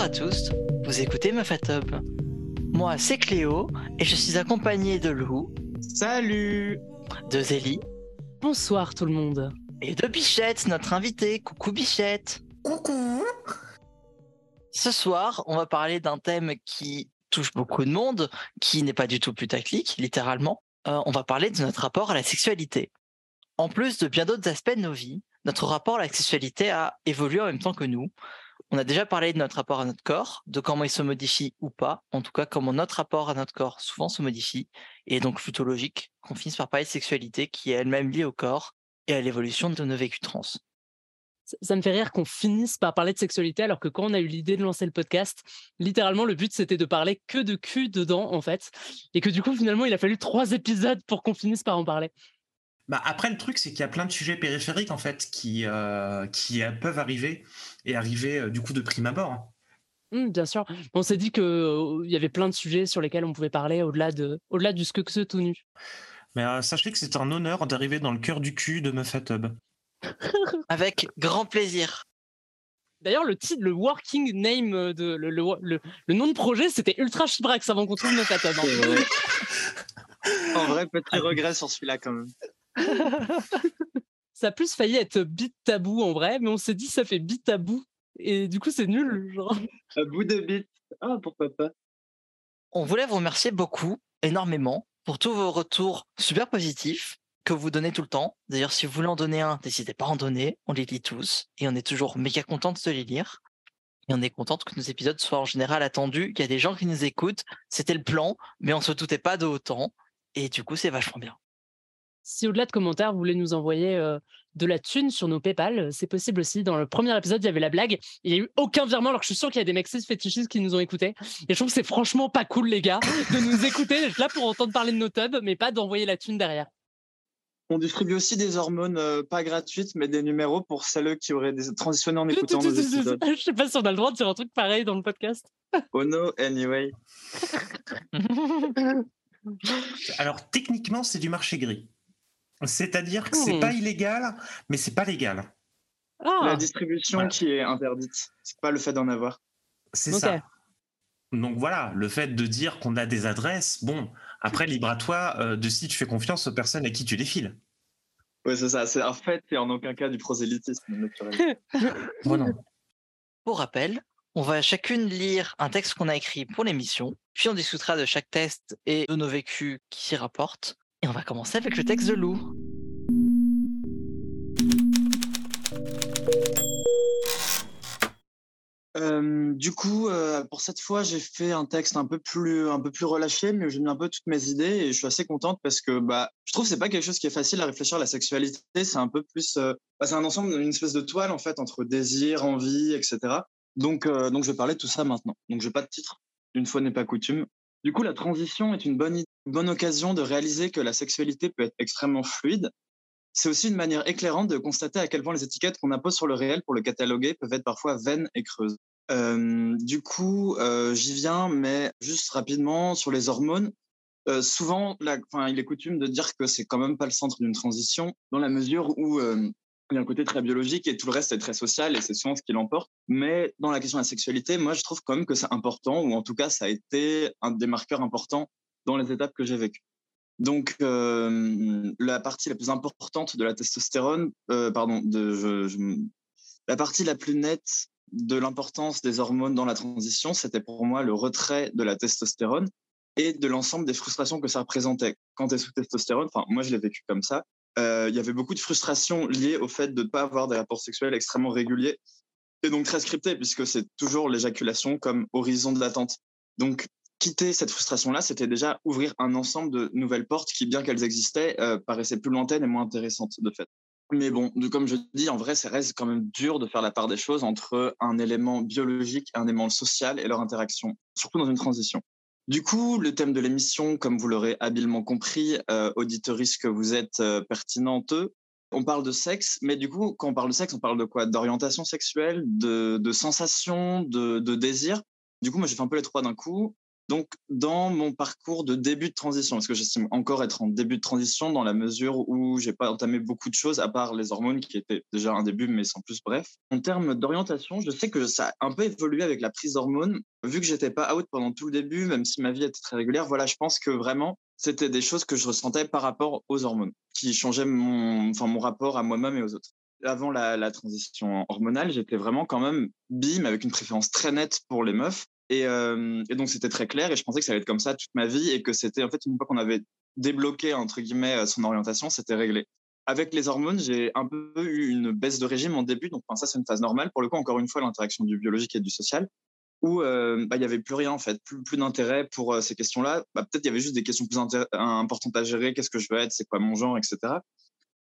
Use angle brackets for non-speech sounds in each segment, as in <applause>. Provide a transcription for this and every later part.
Bonjour, bonsoir à tous, vous écoutez Mafatub. Moi, c'est Cléo et je suis accompagné de Lou. Salut De Zélie. Bonsoir tout le monde. Et de Bichette, notre invité. Coucou Bichette. Coucou. Ce soir, on va parler d'un thème qui touche beaucoup de monde, qui n'est pas du tout putaclic, littéralement. Euh, on va parler de notre rapport à la sexualité. En plus de bien d'autres aspects de nos vies, notre rapport à la sexualité a évolué en même temps que nous. On a déjà parlé de notre rapport à notre corps, de comment il se modifie ou pas, en tout cas comment notre rapport à notre corps souvent se modifie, et donc plutôt logique qu'on finisse par parler de sexualité qui est elle-même liée au corps et à l'évolution de nos vécus trans. Ça me fait rire qu'on finisse par parler de sexualité alors que quand on a eu l'idée de lancer le podcast, littéralement le but c'était de parler que de cul dedans en fait, et que du coup finalement il a fallu trois épisodes pour qu'on finisse par en parler. Bah après, le truc, c'est qu'il y a plein de sujets périphériques en fait qui, euh, qui euh, peuvent arriver et arriver euh, du coup de prime abord. Hein. Mmh, bien sûr. On s'est dit qu'il y avait plein de sujets sur lesquels on pouvait parler au-delà de, au-delà du ce que ce tout nu. Mais sachez que c'est un honneur d'arriver dans le cœur du cul de Hub. <laughs> Avec grand plaisir. D'ailleurs, le titre, le working name de le, le, le, nom de projet, c'était Ultra Chibrax avant qu'on trouve Mefatub. <laughs> en vrai, petit regret sur celui-là quand même <laughs> ça a plus failli être bit tabou en vrai, mais on s'est dit ça fait bit tabou. Et du coup, c'est nul. <laughs> Genre. À bout de bit. Ah, pourquoi pas. On voulait vous remercier beaucoup, énormément, pour tous vos retours super positifs que vous donnez tout le temps. D'ailleurs, si vous voulez en donner un, n'hésitez pas à en donner. On les lit tous et on est toujours méga contente de les lire. Et on est contente que nos épisodes soient en général attendus. Il y a des gens qui nous écoutent. C'était le plan, mais on se doutait pas de autant. Et du coup, c'est vachement bien. Si au-delà de commentaires, vous voulez nous envoyer de la thune sur nos PayPal, c'est possible aussi. Dans le premier épisode, il y avait la blague. Il n'y a eu aucun virement, alors que je suis sûr qu'il y a des mecs fétichistes qui nous ont écoutés. Et je trouve que c'est franchement pas cool, les gars, de nous écouter, d'être là pour entendre parler de nos tubs, mais pas d'envoyer la thune derrière. On distribue aussi des hormones pas gratuites, mais des numéros pour celles qui auraient transitionné en écoutant nos épisodes. <laughs> Je sais pas si on a le droit de dire un truc pareil dans le podcast. Oh no, anyway. <laughs> alors, techniquement, c'est du marché gris. C'est-à-dire que c'est pas hmm. illégal, mais c'est pas légal. Ah. La distribution qui est interdite, c'est pas le fait d'en avoir. C'est ça. Donc voilà, le fait de dire qu'on a des adresses, bon, après libre à toi euh, de si tu fais confiance aux personnes à qui tu les files. Oui, c'est ça. C'est en fait et en aucun cas du prosélytisme <laughs> <laughs> voilà. Pour rappel, on va chacune lire un texte qu'on a écrit pour l'émission, puis on discutera de chaque test et de nos vécus qui s'y rapportent. Et on va commencer avec le texte de Lou. Euh, du coup, euh, pour cette fois, j'ai fait un texte un peu plus, un peu plus relâché, mais j'ai mis un peu toutes mes idées et je suis assez contente parce que bah, je trouve que c'est pas quelque chose qui est facile à réfléchir à la sexualité. C'est un peu plus, euh, bah, c'est un ensemble, une espèce de toile en fait entre désir, envie, etc. Donc, donc je vais parler de tout ça maintenant. Donc, je n'ai pas de titre. Une fois n'est pas coutume. Du coup, la transition est une bonne, bonne occasion de réaliser que la sexualité peut être extrêmement fluide. C'est aussi une manière éclairante de constater à quel point les étiquettes qu'on impose sur le réel pour le cataloguer peuvent être parfois vaines et creuses. Euh, du coup, euh, j'y viens, mais juste rapidement sur les hormones. Euh, souvent, il est coutume de dire que c'est quand même pas le centre d'une transition, dans la mesure où il y a un côté très biologique et tout le reste est très social et c'est souvent ce qui l'emporte. Mais dans la question de la sexualité, moi, je trouve quand même que c'est important, ou en tout cas, ça a été un des marqueurs importants dans les étapes que j'ai vécues. Donc, euh, la partie la plus importante de la testostérone, euh, pardon, de, la partie la plus nette de l'importance des hormones dans la transition, c'était pour moi le retrait de la testostérone et de l'ensemble des frustrations que ça représentait. Quand tu es sous testostérone, enfin, moi, je l'ai vécu comme ça, euh, il y avait beaucoup de frustration liée au fait de ne pas avoir des rapports sexuels extrêmement réguliers et donc très scriptés, puisque c'est toujours l'éjaculation comme horizon de l'attente. Donc, quitter cette frustration-là, c'était déjà ouvrir un ensemble de nouvelles portes qui, bien qu'elles existaient, euh, paraissaient plus lointaines et moins intéressantes de fait. Mais bon, comme je dis, en vrai, ça reste quand même dur de faire la part des choses entre un élément biologique un élément social et leur interaction, surtout dans une transition. Du coup, le thème de l'émission, comme vous l'aurez habilement compris, euh, que vous êtes euh, pertinenteux, on parle de sexe, mais du coup, quand on parle de sexe, on parle de quoi? D'orientation sexuelle, de, de sensation, de, de, désir. Du coup, moi, j'ai fait un peu les trois d'un coup. Donc, dans mon parcours de début de transition, parce que j'estime encore être en début de transition dans la mesure où j'ai pas entamé beaucoup de choses, à part les hormones qui étaient déjà un début, mais sans plus bref. En termes d'orientation, je sais que ça a un peu évolué avec la prise d'hormones. Vu que j'étais pas out pendant tout le début, même si ma vie était très régulière, voilà, je pense que vraiment, c'était des choses que je ressentais par rapport aux hormones, qui changeaient mon, enfin, mon rapport à moi-même et aux autres avant la, la, transition hormonale, j'étais vraiment quand même bim avec une préférence très nette pour les meufs. Et, euh, et donc, c'était très clair et je pensais que ça allait être comme ça toute ma vie et que c'était en fait une fois qu'on avait débloqué, entre guillemets, euh, son orientation, c'était réglé. Avec les hormones, j'ai un peu eu une baisse de régime en début. Donc, ça, c'est une phase normale. Pour le coup, encore une fois, l'interaction du biologique et du social où euh, bah, il y avait plus rien en fait, plus, plus d'intérêt pour euh, ces questions-là. Bah, Peut-être il y avait juste des questions plus importantes à gérer, qu'est-ce que je veux être, c'est quoi mon genre, etc.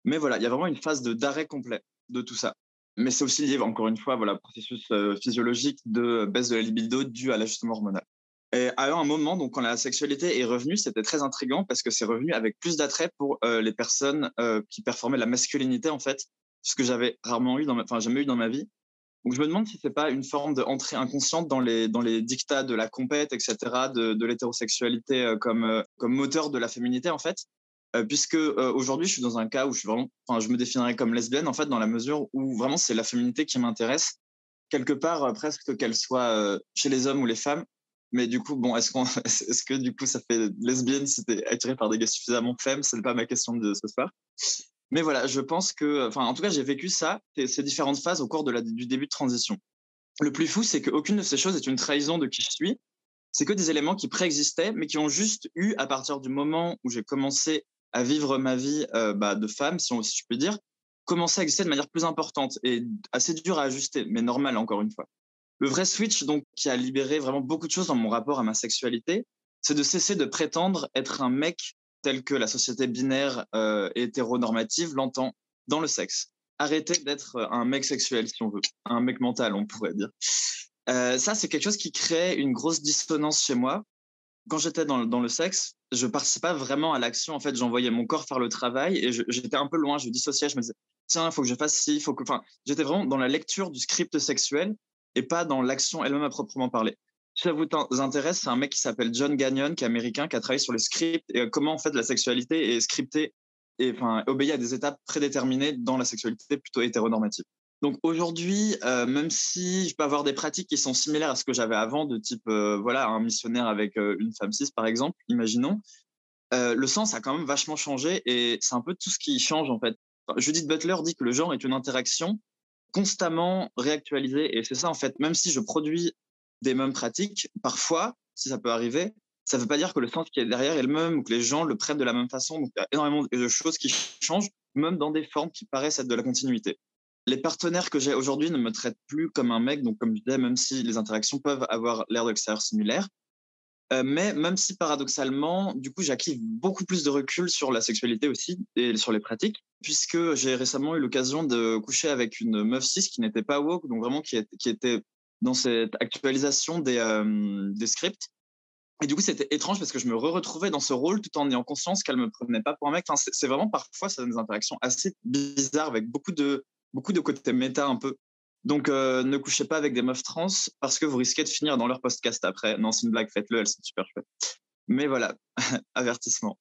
Mais voilà, il y a vraiment une phase d'arrêt complet de tout ça mais c'est aussi lié, encore une fois, voilà, processus euh, physiologique de baisse de la libido dû à l'ajustement hormonal. Et à un moment, donc, quand la sexualité est revenue, c'était très intriguant parce que c'est revenu avec plus d'attrait pour euh, les personnes euh, qui performaient la masculinité, en fait, ce que j'avais rarement eu, dans enfin, jamais eu dans ma vie. Donc, je me demande si c'est pas une forme d'entrée inconsciente dans les, dans les dictats de la compète, etc., de, de l'hétérosexualité comme, comme moteur de la féminité, en fait. Euh, puisque euh, aujourd'hui je suis dans un cas où je me définirais comme lesbienne en fait dans la mesure où vraiment c'est la féminité qui m'intéresse quelque part euh, presque qu'elle soit chez les hommes ou les femmes. Mais du coup, bon, est-ce <laughs> que du coup ça fait lesbienne si t'es attiré par des gars suffisamment femmes C'est pas ma question de ce soir. Mais voilà, je pense que, enfin, en tout cas, j'ai vécu ça, ces différentes phases au cours du début de transition. Le plus fou, c'est qu'aucune de ces choses est une trahison de qui je suis. C'est que des éléments qui préexistaient, mais qui ont juste eu, à partir du moment où j'ai commencé à vivre ma vie bah, de femme, si, on, si je peux dire, commencer à exister de manière plus importante et assez dur à ajuster, mais normal encore une fois. Le vrai switch, donc, qui a libéré vraiment beaucoup de choses dans mon rapport à ma sexualité, c'est de cesser de prétendre être un mec tel que la société binaire hétéronormative l'entend dans le sexe. Arrêter d'être un mec sexuel, si on veut, un mec mental, on pourrait dire. Ça, c'est quelque chose qui crée une grosse dissonance chez moi. Quand j'étais dans, dans le sexe, je participais pas vraiment à l'action. En fait, j'envoyais mon corps faire le travail et j'étais un peu loin. Je dissociais. Je me disais, tiens, il faut que je fasse ci, il faut que. Enfin, j'étais vraiment dans la lecture du script sexuel et pas dans l'action elle-même à proprement parler. Si ça vous intéresse, c'est un mec qui s'appelle John Gagnon, qui est américain, qui a travaillé sur le script et comment en fait la sexualité est scriptée et enfin obéit à des étapes prédéterminées dans la sexualité plutôt hétéronormative. Donc aujourd'hui, euh, même si je peux avoir des pratiques qui sont similaires à ce que j'avais avant, de type euh, voilà un missionnaire avec euh, une femme cis par exemple, imaginons, le sens a quand même vachement changé et c'est un peu tout ce qui change en fait. Judith Butler dit que le genre est une interaction constamment réactualisée et c'est ça en fait. Même si je produis des mêmes pratiques, parfois, si ça peut arriver, ça ne veut pas dire que le sens qui est derrière est le même ou que les gens le prennent de la même façon. Donc il y a énormément de choses qui changent, même dans des formes qui paraissent être de la continuité les partenaires que j'ai aujourd'hui ne me traitent plus comme un mec, donc comme je disais, même si les interactions peuvent avoir l'air d'extérieur similaire. Euh, mais même si paradoxalement, du coup, j'acquive beaucoup plus de recul sur la sexualité aussi et sur les pratiques, puisque j'ai récemment eu l'occasion de coucher avec une meuf cis qui n'était pas woke, donc vraiment qui, était dans cette actualisation des, euh, des scripts. Et du coup, c'était étrange parce que je me re-retrouvais dans ce rôle tout en ayant conscience qu'elle me prenait pas pour un mec. C'est vraiment parfois, ça des interactions assez bizarres avec beaucoup de, beaucoup de côté méta un peu. Donc, euh, ne couchez pas avec des meufs trans parce que vous risquez de finir dans leur podcast après. Non, c'est une blague, faites-le, elles sont super chouettes. Mais voilà, <laughs> avertissement.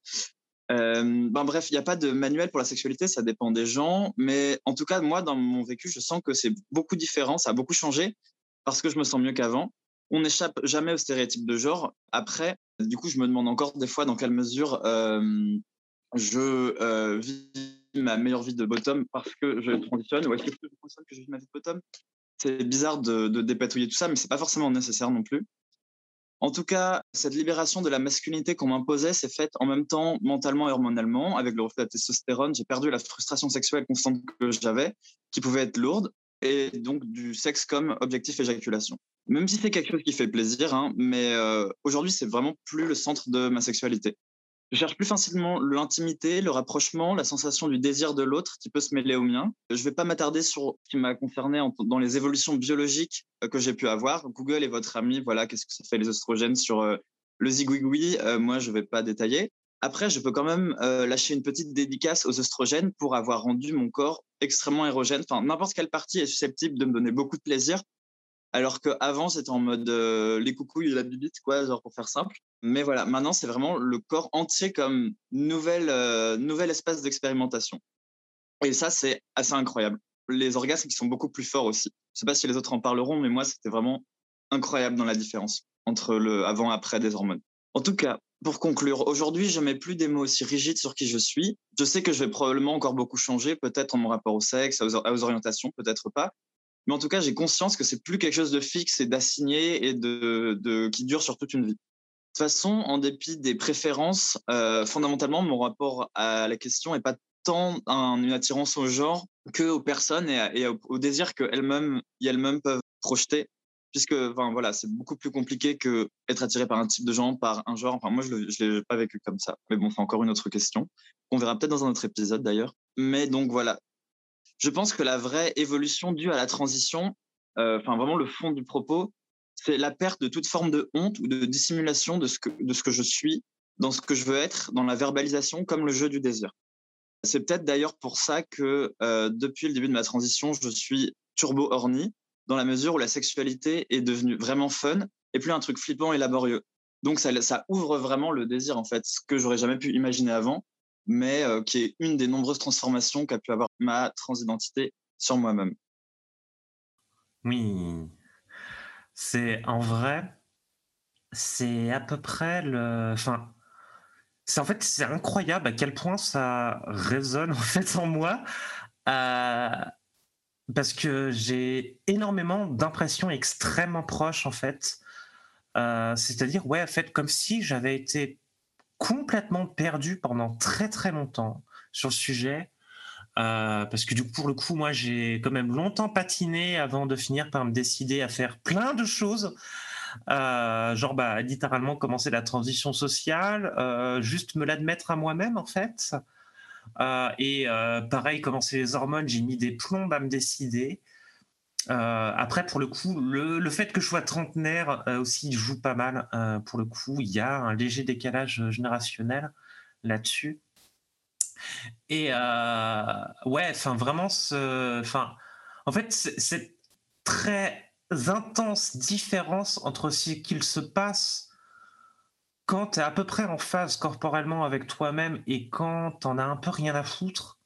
Euh, ben bref, il n'y a pas de manuel pour la sexualité, ça dépend des gens. Mais en tout cas, moi, dans mon vécu, je sens que c'est beaucoup différent, ça a beaucoup changé parce que je me sens mieux qu'avant. On n'échappe jamais aux stéréotypes de genre. Après, du coup, je me demande encore des fois dans quelle mesure euh, je vis ma meilleure vie de bottom parce que je transitionne ou est-ce que je transitionne que je vis ma vie de bottom? C'est bizarre de, dépatouiller tout ça, mais c'est pas forcément nécessaire non plus. En tout cas, cette libération de la masculinité qu'on m'imposait s'est faite en même temps mentalement et hormonalement. Avec le reflet de la testostérone, j'ai perdu la frustration sexuelle constante que j'avais, qui pouvait être lourde, et donc du sexe comme objectif éjaculation. Même si c'est quelque chose qui fait plaisir, hein, mais euh, aujourd'hui, c'est vraiment plus le centre de ma sexualité. Je cherche plus facilement l'intimité, le rapprochement, la sensation du désir de l'autre qui peut se mêler au mien. Je ne vais pas m'attarder sur ce qui m'a concerné dans les évolutions biologiques euh, que j'ai pu avoir. Google est votre ami. Voilà, qu'est-ce que ça fait les oestrogènes sur euh, le zigouigoui euh, Moi, je ne vais pas détailler. Après, je peux quand même lâcher une petite dédicace aux oestrogènes pour avoir rendu mon corps extrêmement érogène. Enfin, n'importe quelle partie est susceptible de me donner beaucoup de plaisir. Alors qu'avant, c'était en mode les coucouilles et la bibite, quoi, genre pour faire simple. Mais voilà, maintenant, c'est vraiment le corps entier comme nouvelle, nouvel espace d'expérimentation. Et ça, c'est assez incroyable. Les orgasmes qui sont beaucoup plus forts aussi. Je sais pas si les autres en parleront, mais moi, c'était vraiment incroyable dans la différence entre le avant après des hormones. En tout cas, pour conclure, aujourd'hui, je mets plus des mots aussi rigides sur qui je suis. Je sais que je vais probablement encore beaucoup changer, peut-être en mon rapport au sexe, aux, orientations, peut-être pas. Mais en tout cas, j'ai conscience que c'est plus quelque chose de fixe et d'assigné et de, qui dure sur toute une vie. Toute façon, en dépit des préférences, euh, fondamentalement, mon rapport à la question est pas tant une attirance au genre que aux personnes et, et au, désir qu'elles-mêmes elles-mêmes peuvent projeter puisque enfin, voilà, c'est beaucoup plus compliqué que être attiré par un type de gens, par un genre. Enfin, moi, je ne l'ai pas vécu comme ça. Mais bon, c'est encore une autre question. On verra peut-être dans un autre épisode d'ailleurs. Mais donc voilà. Je pense que la vraie évolution due à la transition, euh, enfin vraiment le fond du propos, c'est la perte de toute forme de honte ou de dissimulation de ce que, je suis, dans ce que je veux être, dans la verbalisation, comme le jeu du désir. C'est peut-être d'ailleurs pour ça que euh, depuis le début de ma transition, je suis turbo horny, dans la mesure où la sexualité est devenue vraiment fun et plus un truc flippant et laborieux. Donc ça, ça ouvre vraiment le désir, en fait, ce que j'aurais jamais pu imaginer avant, mais euh, qui est une des nombreuses transformations qu'a pu avoir ma transidentité sur moi-même. Oui, c'est en vrai, c'est à peu près le, enfin, c'est en fait c'est incroyable à quel point ça résonne <laughs> en fait en moi. Euh, parce que j'ai énormément d'impressions extrêmement proches en fait. Euh, c'est-à-dire, ouais, en fait, comme si j'avais été complètement perdu pendant très très longtemps sur le sujet. Euh, parce que du coup, pour le coup, moi, j'ai quand même longtemps patiné avant de finir par me décider à faire plein de choses. Euh, genre, bah, littéralement commencer la transition sociale, juste me l'admettre à moi-même, en fait. Euh, et euh, pareil, commencer les hormones, j'ai mis des plombes à me décider. Euh, après, pour le coup, le, fait que je sois trentenaire aussi joue pas mal. pour le coup, il y a un léger décalage générationnel là-dessus. Et ouais, enfin vraiment, enfin, en fait, cette très intense différence entre ce qu'il se passe quand tu es à peu près en phase corporellement avec toi-même et quand t'en as un peu rien à foutre,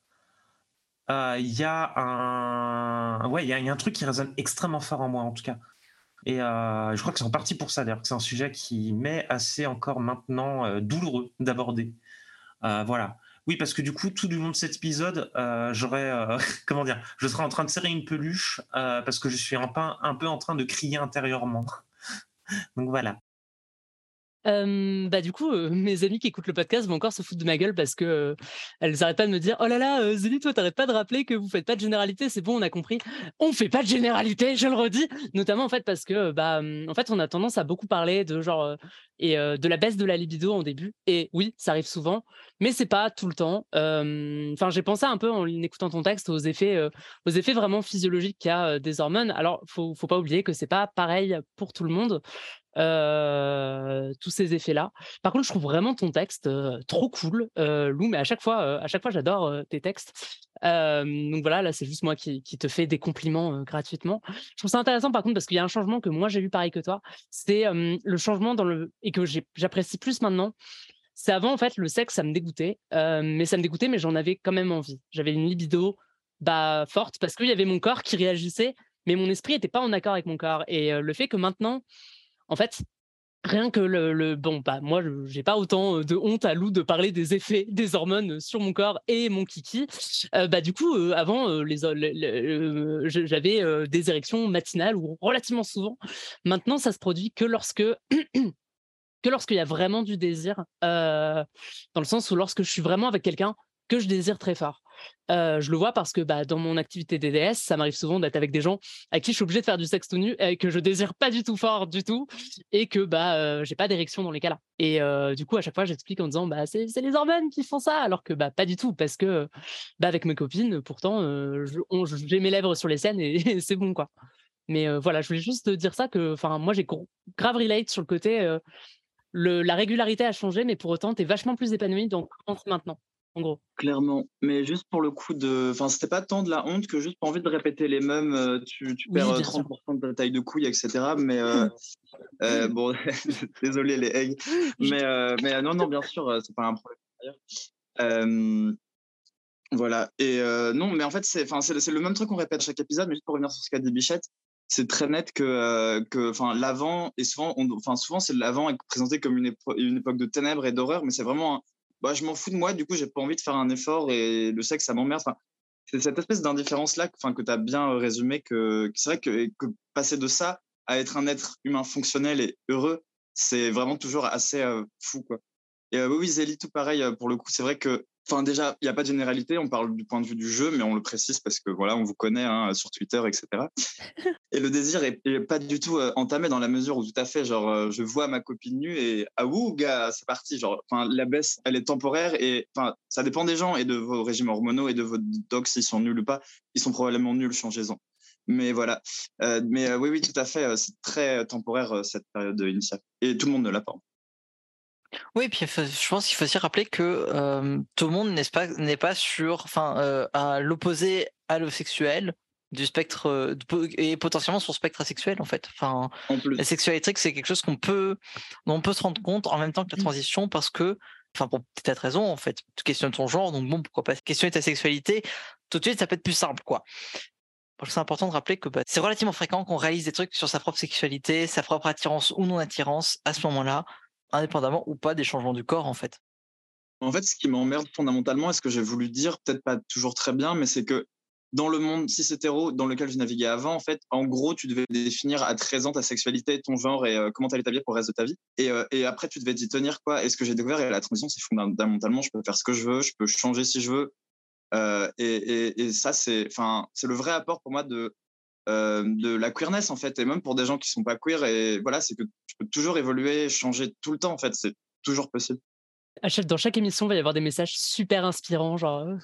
il euh, y a un il y, a un truc qui résonne extrêmement fort en moi en tout cas. Et euh, je crois que c'est en partie pour ça d'ailleurs que c'est un sujet qui m'est assez encore maintenant euh, douloureux d'aborder. Voilà oui parce que du coup tout du long de cet épisode j'aurais <laughs> comment dire je serais en train de serrer une peluche parce que je suis un peu en train de crier intérieurement. <laughs> Donc voilà bah du coup, mes amis qui écoutent le podcast vont encore se foutre de ma gueule parce que elles arrêtent pas de me dire oh là là, Zélie, toi t'arrêtes pas de rappeler que vous faites pas de généralité, c'est bon, on a compris. On fait pas de généralité, je le redis, notamment en fait parce que bah en fait on a tendance à beaucoup parler de genre et de la baisse de la libido en début. Et oui, ça arrive souvent, mais c'est pas tout le temps. Enfin, j'ai pensé un peu en écoutant ton texte aux effets, aux effets vraiment physiologiques qu'il y a des hormones. Alors, faut, faut pas oublier que c'est pas pareil pour tout le monde. Tous ces effets-là. Par contre, je trouve vraiment ton texte trop cool, Lou. Mais à chaque fois, à fois, j'adore tes textes. donc voilà, là, c'est juste moi qui, te fais des compliments gratuitement. Je trouve ça intéressant, par contre, parce qu'il y a un changement que moi j'ai vu pareil que toi. C'est le changement dans le et que j'apprécie plus maintenant, c'est avant, en fait, le sexe, ça me dégoûtait. Euh, mais ça me dégoûtait, mais j'en avais quand même envie. J'avais une libido bah, forte parce qu'il y avait mon corps qui réagissait, mais mon esprit n'était pas en accord avec mon corps. Et euh, le fait que maintenant, en fait, rien que le, bon bah moi j'ai pas autant de honte à Lou de parler des effets <laughs> des hormones sur mon corps et mon kiki bah du coup avant j'avais des érections matinales ou relativement souvent maintenant ça se produit que lorsque <clears throat> que lorsqu'il y a vraiment du désir, dans le sens où lorsque je suis vraiment avec quelqu'un que je désire très fort. Je le vois parce que bah, dans mon activité DDS, ça m'arrive souvent d'être avec des gens à qui je suis obligé de faire du sexe tout nu et que je désire pas du tout fort du tout et que bah euh, j'ai pas d'érection dans les cas-là. Et du coup, à chaque fois, j'explique en disant bah c'est les hormones qui font ça, alors que bah pas du tout parce que avec mes copines, pourtant j'ai mes lèvres sur les scènes et, <laughs> c'est bon quoi. Mais voilà, je voulais juste dire ça que moi j'ai grave relate sur le côté la régularité a changé, mais pour autant, tu es vachement plus épanoui, donc maintenant. En gros. Clairement. Mais juste pour le coup de. Enfin, c'était pas tant de la honte que juste pas envie de répéter les mêmes. euh, Tu, tu Oui, perds euh, bien sûr. 30% de ta taille de couille, etc. Mais euh, <laughs> euh, bon, <laughs> désolé les eggs. Mais, euh, mais euh, non, non, bien sûr, euh, c'est pas un problème. Euh, voilà. Et euh, non, mais en fait, c'est enfin, c'est c'est le même truc qu'on répète chaque épisode, mais juste pour revenir sur ce qu'a dit Bichette, c'est très net que, euh, que enfin, l'avant, et souvent, enfin, souvent c'est l'avant est présenté comme une, une époque de ténèbres et d'horreur, mais c'est vraiment un, bah, je m'en fous de moi, du coup, j'ai pas envie de faire un effort et le sexe, ça m'emmerde. Enfin, c'est cette espèce d'indifférence-là que tu as bien euh, résumé, que, c'est vrai que, passer de ça à être un être humain fonctionnel et heureux, c'est vraiment toujours assez euh, fou. Quoi. Et euh, oui, Zélie, tout pareil, pour le coup, c'est vrai que, enfin, déjà, il n'y a pas de généralité, on parle du point de vue du jeu, mais on le précise parce que, voilà, on vous connaît hein, sur Twitter, etc. <laughs> Et le désir est, est pas du tout euh, entamé dans la mesure où tout à fait, genre, euh, je vois ma copine nue et ah ouh, gars, c'est parti. Genre, enfin, la baisse, elle est temporaire et enfin, ça dépend des gens et de vos régimes hormonaux et de vos docs s'ils sont nuls ou pas. Ils sont probablement nuls, changez-en. Mais voilà. Euh, mais oui, oui, tout à fait. c'est très temporaire cette période initiale et tout le monde ne l'a pas. Oui, puis je pense qu'il faut aussi rappeler que euh, tout le monde n'est pas, n'est pas sur, enfin, euh, à l'opposé allosexuel du spectre et potentiellement sur le spectre asexuel en fait. Enfin, En la sexualité, c'est quelque chose qu'on peut, dont on peut se rendre compte en même temps que la Mm. transition parce que, enfin, pour peut-être raison en fait, tu questionnes ton genre, donc bon, pourquoi pas questionner ta sexualité, tout de suite ça peut être plus simple quoi. C'est important de rappeler que bah, c'est relativement fréquent qu'on réalise des trucs sur sa propre sexualité, sa propre attirance ou non attirance à ce moment-là, indépendamment ou pas des changements du corps en fait? En fait, ce qui m'emmerde fondamentalement, et ce que j'ai voulu dire, peut-être pas toujours très bien, mais c'est que dans le monde cis hétéro dans lequel je naviguais avant, en fait, en gros, tu devais définir à 13 ans ta sexualité, ton genre et euh, comment t'allais t'habiller pour le reste de ta vie. Et, euh, et après, tu devais t'y tenir, quoi. Et ce que j'ai découvert, et la transition, c'est fondamentalement, je peux faire ce que je veux, je peux changer si je veux. Euh, et, et, et ça, c'est, enfin, c'est le vrai apport pour moi de, euh, de la queerness, en fait. Et même pour des gens qui sont pas queer, et voilà, c'est que tu peux toujours évoluer, changer tout le temps, en fait. C'est toujours possible. Chaque- dans chaque émission, il va y avoir des messages super inspirants, genre. euh.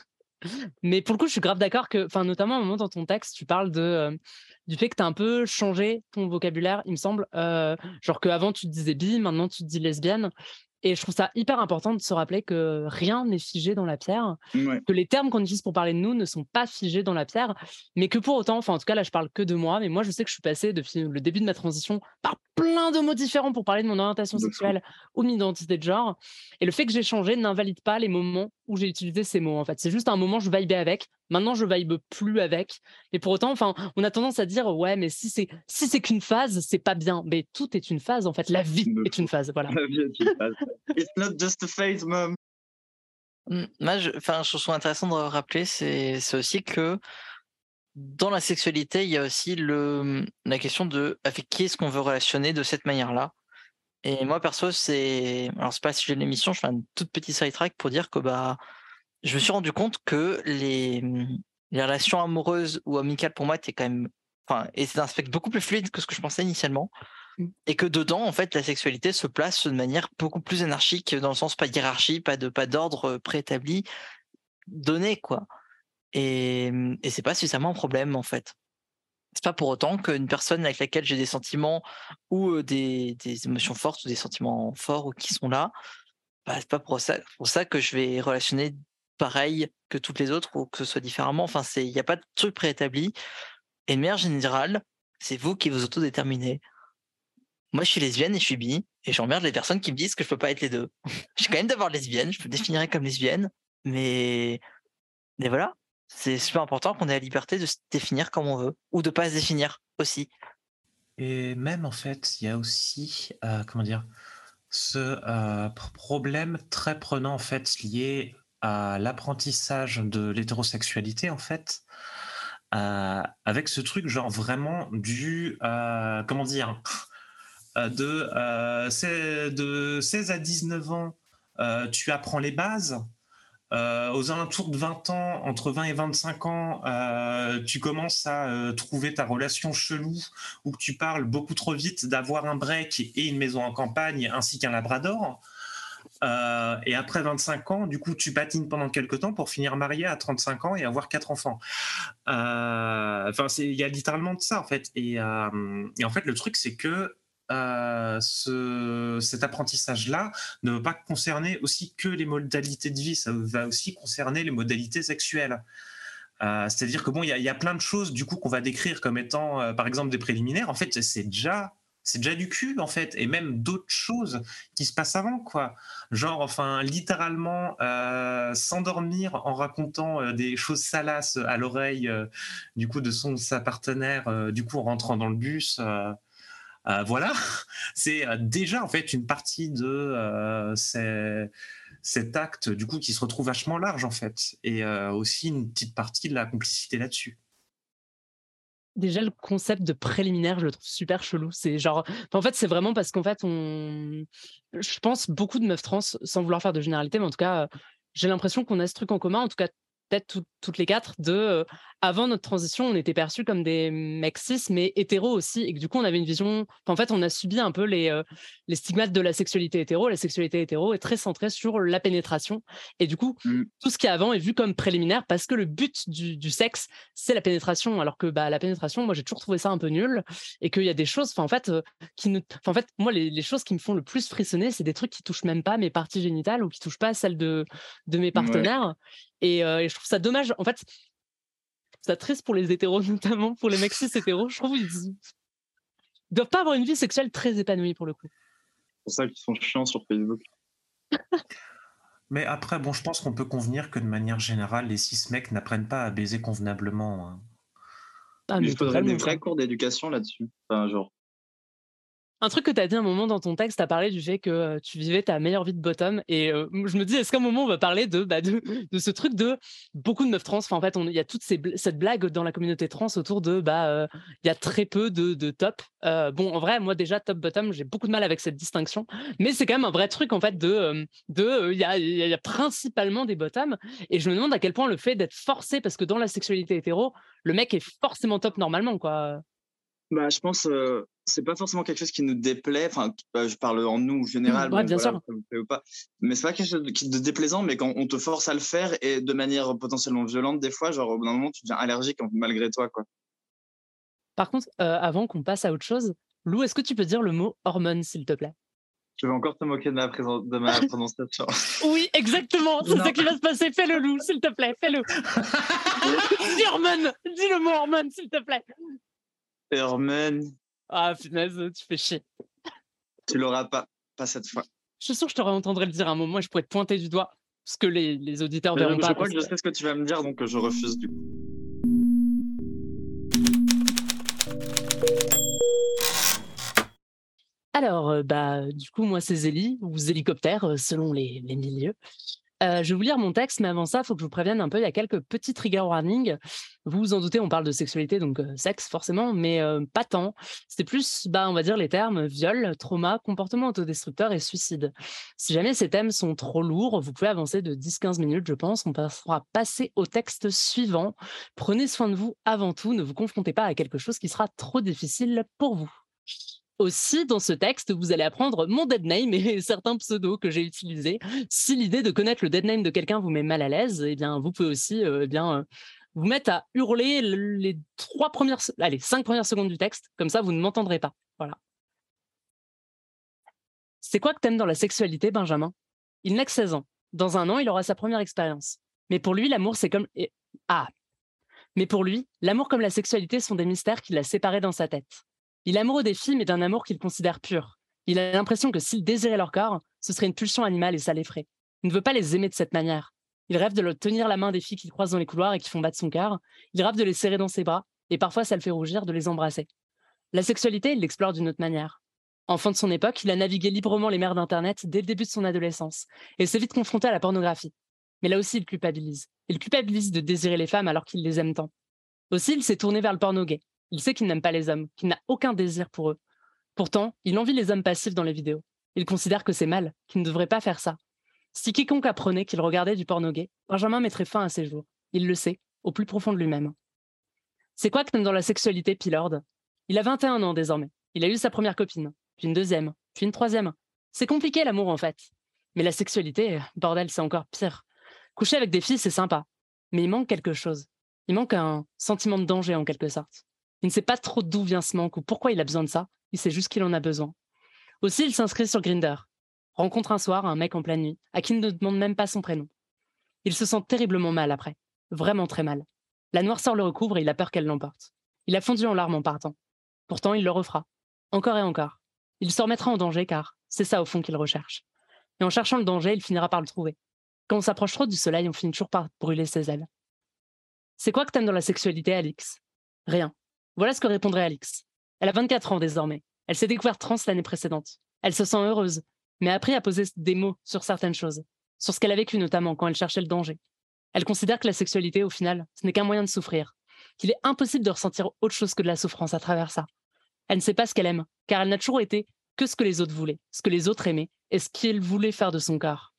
Mais pour le coup, je suis grave d'accord que, enfin, notamment à un moment dans ton texte, tu parles de, euh, du fait que tu as un peu changé ton vocabulaire, il me semble. euh, genre qu'avant, tu te disais bi, maintenant, tu te dis lesbienne. Et je trouve ça hyper important de se rappeler que rien n'est figé dans la pierre, Ouais. que les termes qu'on utilise pour parler de nous ne sont pas figés dans la pierre, mais que pour autant, enfin en tout cas là je parle que de moi, mais moi je sais que je suis passé depuis le début de ma transition par plein de mots différents pour parler de mon orientation sexuelle ou de mon identité de genre. Et le fait que j'ai changé n'invalide pas les moments où j'ai utilisé ces mots en fait. C'est juste un moment je vibais avec, maintenant je vibe plus avec. Et pour autant, enfin on a tendance à dire ouais mais si c'est si c'est qu'une phase, c'est pas bien. Mais tout est une phase en fait, la vie est une phase, voilà. La vie est une phase. It's not just a phase, mom. Mm, Moi, je, enfin, je trouve intéressant de rappeler, c'est c'est aussi que dans la sexualité, il y a aussi le, la question de avec qui est-ce qu'on veut relationner de cette manière-là. Et moi, perso, c'est. Alors, c'est pas si j'ai l'émission, je fais un toute petite sidetrack pour dire que bah, je me suis rendu compte que les, les relations amoureuses ou amicales pour moi étaient quand même. Enfin, et c'est un spectre beaucoup plus fluide que ce que je pensais initialement. Mm. Et que dedans, en fait, la sexualité se place de manière beaucoup plus anarchique, dans le sens pas de hiérarchie, pas de pas d'ordre préétabli, donné, quoi. Et, et c'est pas suffisamment un problème, en fait. C'est pas pour autant qu'une personne avec laquelle j'ai des sentiments ou euh, des, des émotions fortes ou des sentiments forts ou qui sont là, bah, c'est pas pour ça, pour ça que je vais relationner pareil que toutes les autres ou que ce soit différemment. Enfin, il n'y a pas de truc préétabli. Et de manière générale, c'est vous qui vous autodéterminez. Moi, je suis lesbienne et je suis bi, et j'emmerde les personnes qui me disent que je peux pas être les deux. <laughs> je suis quand même d'abord lesbienne, je me définirais comme lesbienne, mais, mais voilà, c'est super important qu'on ait la liberté de se définir comme on veut, ou de pas se définir aussi. Et même en fait, il y a aussi, euh, comment dire, ce euh, pr- problème très prenant en fait lié à l'apprentissage de l'hétérosexualité en fait, euh, avec ce truc genre vraiment du, euh, comment dire, euh, de, de 16 à 19 ans, tu apprends les bases. Aux alentours de 20 ans, entre 20 et 25 ans, tu commences à trouver ta relation chelou ou que tu parles beaucoup trop vite d'avoir un break et une maison en campagne ainsi qu'un labrador. Euh, et après 25 ans, du coup, tu patines pendant quelques temps pour finir marié à 35 ans et avoir quatre enfants. Euh, Enfin, c'est- il y a littéralement de ça en fait. Et, euh, en fait, le truc, c'est que ce, cet apprentissage-là ne va pas concerner aussi que les modalités de vie, ça va aussi concerner les modalités sexuelles. C'est-à-dire que bon, il y, y, a plein de choses du coup qu'on va décrire comme étant, par exemple, des préliminaires. En fait, c'est déjà c'est déjà du cul en fait et même d'autres choses qui se passent avant quoi. Genre enfin littéralement euh, s'endormir en racontant euh, des choses salaces à l'oreille euh, du coup de son sa partenaire du coup en rentrant dans le bus voilà. <laughs> C'est déjà en fait une partie de cet acte du coup qui se retrouve vachement large en fait et aussi une petite partie de la complicité là-dessus déjà le concept de préliminaire, je le trouve super chelou. C'est genre, en fait, c'est vraiment parce qu'en fait, on, je pense beaucoup de meufs trans, sans vouloir faire de généralité, mais en tout cas, j'ai l'impression qu'on a ce truc en commun. En tout cas, peut-être toutes les quatre, de avant notre transition, on était perçus comme des mecs cis, mais hétéros aussi, et que du coup, on avait une vision. en fait, on a subi un peu les, les stigmates de la sexualité hétéro. La sexualité hétéro est très centrée sur la pénétration, et du coup, mmh. tout ce qui est avant est vu comme préliminaire parce que le but du, sexe, c'est la pénétration, alors que bah, la pénétration, moi, j'ai toujours trouvé ça un peu nul, et qu'il y a des choses, en fait, qui ne. en fait, moi, les, choses qui me font le plus frissonner, c'est des trucs qui touchent même pas mes parties génitales ou qui touchent pas celles de, de mes partenaires. Et, et, je trouve ça dommage. En fait, ça triste pour les hétéros, <laughs> notamment pour les mecs cis hétéros. Je trouve qu'ils doivent pas avoir une vie sexuelle très épanouie pour le coup. C'est pour ça qu'ils sont chiants sur Facebook. <laughs> Mais après, bon, je pense qu'on peut convenir que de manière générale, les cis mecs n'apprennent pas à baiser convenablement. Hein. Ah, mais il faudrait des vrais cours d'éducation là-dessus. Enfin, genre, un truc que tu as dit un moment dans ton texte, tu as parlé du fait que tu vivais ta meilleure vie de bottom. Et je me dis, est-ce qu'à un moment, on va parler de, bah, de, ce truc de beaucoup de meufs trans enfin, En fait, il y a toute cette blague dans la communauté trans autour de, bah, il y a très peu de, top. bon, en vrai, moi, déjà, top-bottom, j'ai beaucoup de mal avec cette distinction. Mais c'est quand même un vrai truc, en fait, de. de il y, a, y, a, principalement des bottoms. Et je me demande à quel point le fait d'être forcé, parce que dans la sexualité hétéro, le mec est forcément top normalement, quoi. Bah, je pense euh, c'est pas forcément quelque chose qui nous déplaît. Enfin, bah, je parle en nous général. Ouais, bien sûr. Ou pas. Mais c'est pas quelque chose est déplaisant, mais quand on te force à le faire et de manière potentiellement violente des fois, genre au bout d'un moment, tu deviens allergique malgré toi, quoi. Par contre, euh, avant qu'on passe à autre chose, Lou, est-ce que tu peux dire le mot hormone, s'il te plaît? Tu veux encore te moquer de ma, de ma <laughs> prononciation. oui, exactement. C'est ça qui va se passer. Fais-le, Lou, s'il te plaît. Fais-le. <laughs> dis hormone. Dis le mot hormone, s'il te plaît. Herman. Ah, punaise, tu fais chier. Tu l'auras pas, pas cette fois. Je suis sûr que je t'aurais entendu le dire à un moment et je pourrais te pointer du doigt. Ce que les, les auditeurs verront pas. Je crois que je sais ce que tu vas me dire, donc je refuse du coup. Alors, euh, bah, du coup, moi, c'est Zélie, ou Zélicoptère, euh, selon les, les milieux. Euh, je vais vous lire mon texte, mais avant ça, il faut que je vous prévienne un peu. Il y a quelques petits trigger warnings. Vous vous en doutez, on parle de sexualité, donc euh, sexe forcément, mais euh, pas tant. C'était plus, bah, on va dire, les termes viol, trauma, comportement autodestructeur et suicide. Si jamais ces thèmes sont trop lourds, vous pouvez avancer de 10-15 minutes, je pense. On passera passer au texte suivant. Prenez soin de vous avant tout. Ne vous confrontez pas à quelque chose qui sera trop difficile pour vous. Aussi, dans ce texte, vous allez apprendre mon dead name et <laughs> certains pseudos que j'ai utilisés. Si l'idée de connaître le dead name de quelqu'un vous met mal à l'aise, eh bien, vous pouvez aussi euh, eh bien, euh, vous mettre à hurler les trois premières, allez, cinq premières secondes du texte. Comme ça, vous ne m'entendrez pas. Voilà. C'est quoi que t'aimes dans la sexualité, Benjamin? Il n'a que 16 ans. Dans un an, il aura sa première expérience. Mais pour lui, l'amour, c'est comme... Ah Mais pour lui, l'amour comme la sexualité sont des mystères qu'il a séparés dans sa tête. Il est amoureux des filles, mais d'un amour qu'il considère pur. Il a l'impression que s'il désirait leur corps, ce serait une pulsion animale et ça l'effraie. Il ne veut pas les aimer de cette manière. Il rêve de tenir la main des filles qu'il croise dans les couloirs et qui font battre son cœur. Il rêve de les serrer dans ses bras, et parfois ça le fait rougir de les embrasser. La sexualité, il l'explore d'une autre manière. Enfant de son époque, il a navigué librement les mers d'Internet dès le début de son adolescence, et s'est vite confronté à la pornographie. Mais là aussi, il culpabilise. Il culpabilise de désirer les femmes alors qu'il les aime tant. Aussi, il s'est tourné vers le porno gay, il sait qu'il n'aime pas les hommes, qu'il n'a aucun désir pour eux. Pourtant, il envie les hommes passifs dans les vidéos. Il considère que c'est mal, qu'il ne devrait pas faire ça. Si quiconque apprenait qu'il regardait du porno gay, Benjamin mettrait fin à ses jours. Il le sait, au plus profond de lui-même. C'est quoi que t'aimes dans la sexualité, Pilord Il a 21 ans désormais. Il a eu sa première copine, puis une deuxième, puis une troisième. C'est compliqué l'amour en fait. Mais la sexualité, bordel, c'est encore pire. Coucher avec des filles, c'est sympa. Mais il manque quelque chose. Il manque un sentiment de danger en quelque sorte. Il ne sait pas trop d'où vient ce manque ou pourquoi il a besoin de ça, il sait juste qu'il en a besoin. Aussi, il s'inscrit sur Grinder, rencontre un soir un mec en pleine nuit, à qui il ne demande même pas son prénom. Il se sent terriblement mal après, vraiment très mal. La noirceur le recouvre et il a peur qu'elle l'emporte. Il a fondu en larmes en partant. Pourtant, il le refera, encore et encore. Il se remettra en danger car c'est ça au fond qu'il recherche. Et en cherchant le danger, il finira par le trouver. Quand on s'approche trop du soleil, on finit toujours par brûler ses ailes. C'est quoi que t'aimes dans la sexualité, Alix? Rien. Voilà ce que répondrait Alix. Elle a 24 ans désormais. Elle s'est découverte trans l'année précédente. Elle se sent heureuse, mais a appris à poser des mots sur certaines choses, sur ce qu'elle a vécu notamment quand elle cherchait le danger. Elle considère que la sexualité, au final, ce n'est qu'un moyen de souffrir, qu'il est impossible de ressentir autre chose que de la souffrance à travers ça. Elle ne sait pas ce qu'elle aime, car elle n'a toujours été que ce que les autres voulaient, ce que les autres aimaient, et ce qu'elle voulait faire de son corps.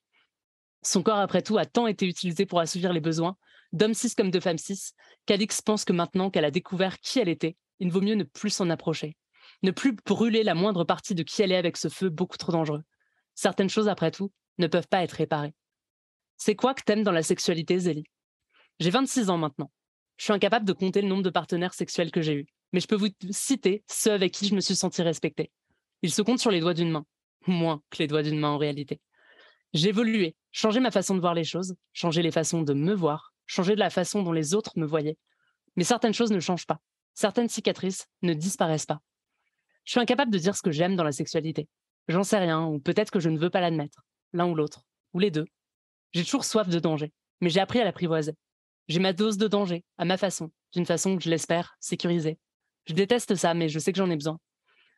Son corps, après tout, a tant été utilisé pour assouvir les besoins, d'hommes cis comme de femmes cis, qu'Alix pense que maintenant qu'elle a découvert qui elle était, il vaut mieux ne plus s'en approcher, ne plus brûler la moindre partie de qui elle est avec ce feu beaucoup trop dangereux. Certaines choses, après tout, ne peuvent pas être réparées. C'est quoi que t'aimes dans la sexualité, Zélie? J'ai 26 ans maintenant. Je suis incapable de compter le nombre de partenaires sexuels que j'ai eus, mais je peux vous citer ceux avec qui je me suis senti respectée. Ils se comptent sur les doigts d'une main, moins que les doigts d'une main en réalité. J'ai évolué, changé ma façon de voir les choses, changé les façons de me voir, changé de la façon dont les autres me voyaient. Mais certaines choses ne changent pas. Certaines cicatrices ne disparaissent pas. Je suis incapable de dire ce que j'aime dans la sexualité. J'en sais rien, ou peut-être que je ne veux pas l'admettre, l'un ou l'autre, ou les deux. J'ai toujours soif de danger, mais j'ai appris à l'apprivoiser. J'ai ma dose de danger, à ma façon, d'une façon que je l'espère, sécurisée. Je déteste ça, mais je sais que j'en ai besoin.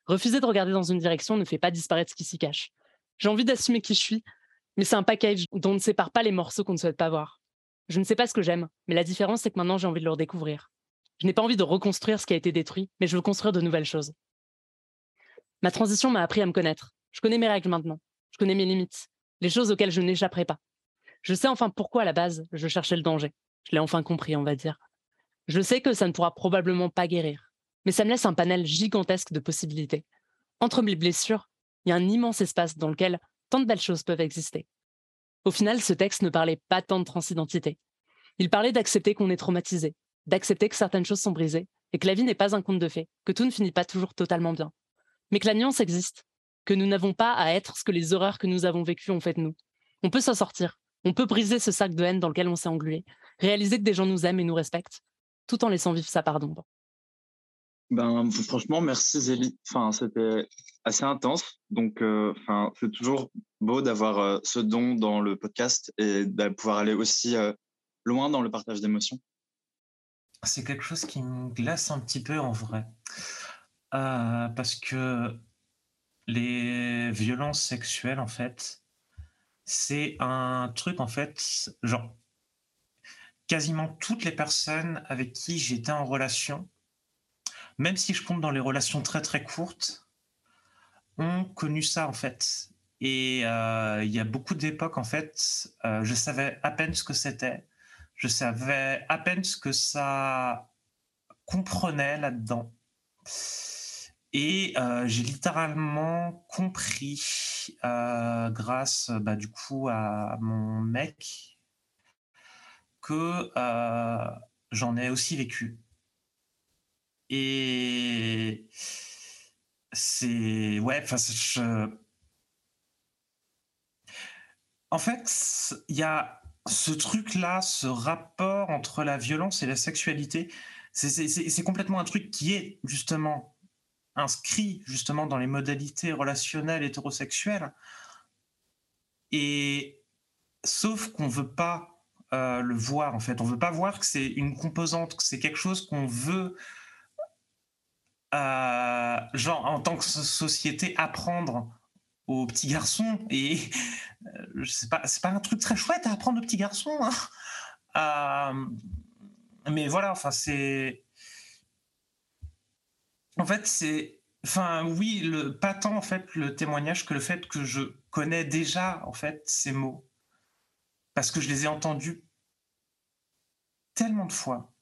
Refuser de regarder dans une direction ne fait pas disparaître ce qui s'y cache. J'ai envie d'assumer qui je suis, mais c'est un package dont on ne sépare pas les morceaux qu'on ne souhaite pas voir. Je ne sais pas ce que j'aime, mais la différence, c'est que maintenant, j'ai envie de le redécouvrir. Je n'ai pas envie de reconstruire ce qui a été détruit, mais je veux construire de nouvelles choses. Ma transition m'a appris à me connaître. Je connais mes règles maintenant. Je connais mes limites, les choses auxquelles je n'échapperai pas. Je sais enfin pourquoi, à la base, je cherchais le danger. Je l'ai enfin compris, on va dire. Je sais que ça ne pourra probablement pas guérir, mais ça me laisse un panel gigantesque de possibilités. Entre mes blessures, il y a un immense espace dans lequel tant de belles choses peuvent exister. Au final, ce texte ne parlait pas tant de transidentité. Il parlait d'accepter qu'on est traumatisé, d'accepter que certaines choses sont brisées et que la vie n'est pas un conte de fées, que tout ne finit pas toujours totalement bien. Mais que la nuance existe, que nous n'avons pas à être ce que les horreurs que nous avons vécues ont fait de nous. On peut s'en sortir, on peut briser ce sac de haine dans lequel on s'est englué, réaliser que des gens nous aiment et nous respectent, tout en laissant vivre sa part d'ombre. Ben, franchement, merci Zélie. Enfin, c'était assez intense. Donc, euh, enfin, c'est toujours beau d'avoir euh, ce don dans le podcast et de pouvoir aller aussi euh, loin dans le partage d'émotions. C'est quelque chose qui me glace un petit peu en vrai. parce que les violences sexuelles, en fait, c'est un truc, en fait, genre, quasiment toutes les personnes avec qui j'étais en relation, même si je compte dans les relations très très courtes, ont connu ça en fait. Et euh, il y a beaucoup d'époques en fait, euh, je savais à peine ce que c'était, je savais à peine ce que ça comprenait là-dedans. Et euh, j'ai littéralement compris, grâce bah, du coup à mon mec, que j'en ai aussi vécu. Et c'est. Ouais. En fait, il y a ce truc-là, ce rapport entre la violence et la sexualité. C'est complètement un truc qui est justement inscrit justement dans les modalités relationnelles hétérosexuelles. Et sauf qu'on veut pas euh, le voir en fait, on veut pas voir que c'est une composante, que c'est quelque chose qu'on veut euh, genre en tant que société apprendre aux petits garçons et <laughs> euh, sais pas c'est pas un truc très chouette à apprendre aux petits garçons hein. euh, mais voilà enfin c'est en fait c'est enfin oui le pas tant en fait le témoignage que le fait que je connais déjà en fait ces mots parce que je les ai entendus tellement de fois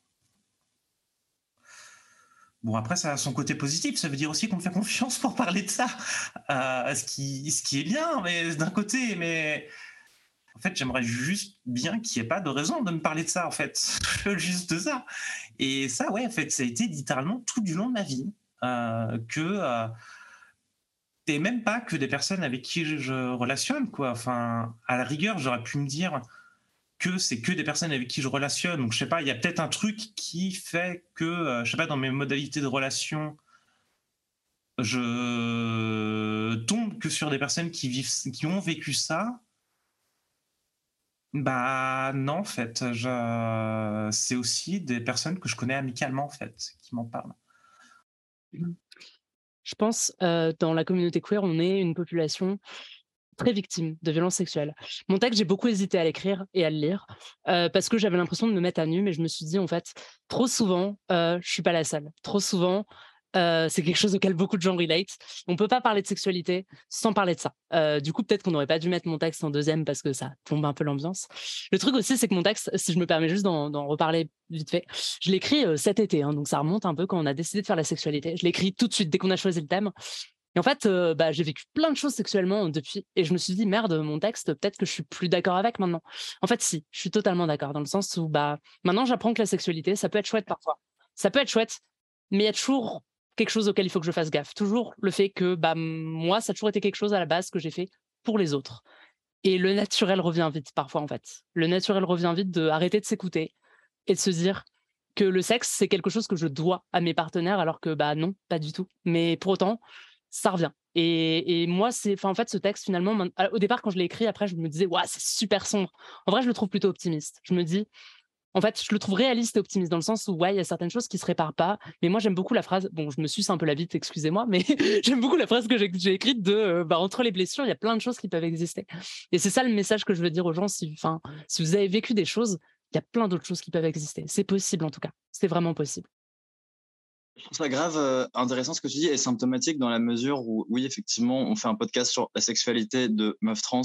Bon, après, ça a son côté positif. Ça veut dire aussi qu'on me fait confiance pour parler de ça. Euh, ce, qui, ce qui est bien, mais d'un côté, mais en fait, j'aimerais juste bien qu'il n'y ait pas de raison de me parler de ça, en fait. <laughs> juste de ça. Et ça, ouais, en fait, ça a été littéralement tout du long de ma vie. Euh, que, euh, t'es même pas que des personnes avec qui je, relationne, quoi. Enfin, à la rigueur, j'aurais pu me dire que c'est que des personnes avec qui je relationne. Donc, je sais pas, il y a peut-être un truc qui fait que, euh, je sais pas, dans mes modalités de relation, je tombe que sur des personnes qui vivent, qui ont vécu ça. Bah non, en fait, c'est aussi des personnes que je connais amicalement, en fait, qui m'en parlent. Je pense, dans la communauté queer, on est une population très victime de violences sexuelles. Mon texte, j'ai beaucoup hésité à l'écrire et à le lire parce que j'avais l'impression de me mettre à nu, mais je me suis dit, en fait, trop souvent, je suis pas la seule. Trop souvent, euh, c'est quelque chose auquel beaucoup de gens relate. On peut pas parler de sexualité sans parler de ça. Euh, du coup, peut-être qu'on n'aurait pas dû mettre mon texte en deuxième parce que ça tombe un peu l'ambiance. Le truc aussi, c'est que mon texte, si je me permets juste d'en reparler vite fait, je euh, cet été, hein, donc ça remonte un peu quand on a décidé de faire la sexualité. Je l'ai écrit tout de suite dès qu'on a choisi le thème. Et en fait, bah, j'ai vécu plein de choses sexuellement depuis, et je me suis dit merde, mon texte, peut-être que je suis plus d'accord avec maintenant. En fait, si, je suis totalement d'accord dans le sens où bah maintenant j'apprends que la sexualité, ça peut être chouette parfois. Ça peut être chouette, mais il y a toujours quelque chose auquel il faut que je fasse gaffe. Toujours le fait que bah, moi, ça a toujours été quelque chose à la base que j'ai fait pour les autres. Et le naturel revient vite parfois, en fait. Le naturel revient vite de arrêter de s'écouter et de se dire que le sexe, c'est quelque chose que je dois à mes partenaires, alors que bah non, pas du tout. Mais pour autant, ça revient. Et, moi, c'est, en fait, ce texte, finalement, au départ, quand je l'ai écrit, après, je me disais, ouais, c'est super sombre. En vrai, je le trouve plutôt optimiste. Je me dis, en fait, je le trouve réaliste et optimiste dans le sens où, ouais, il y a certaines choses qui se réparent pas. Mais moi, j'aime beaucoup la phrase. Bon, je me suis un peu la bite, excusez-moi, mais <laughs> j'aime beaucoup la phrase que j'ai écrite de, euh, bah, entre les blessures, il y a plein de choses qui peuvent exister. Et c'est ça le message que je veux dire aux gens. Si, enfin, si vous avez vécu des choses, il y a plein d'autres choses qui peuvent exister. C'est possible en tout cas. C'est vraiment possible. Je trouve ça grave euh, intéressant ce que tu dis et symptomatique dans la mesure où, oui, effectivement, on fait un podcast sur la sexualité de meufs trans.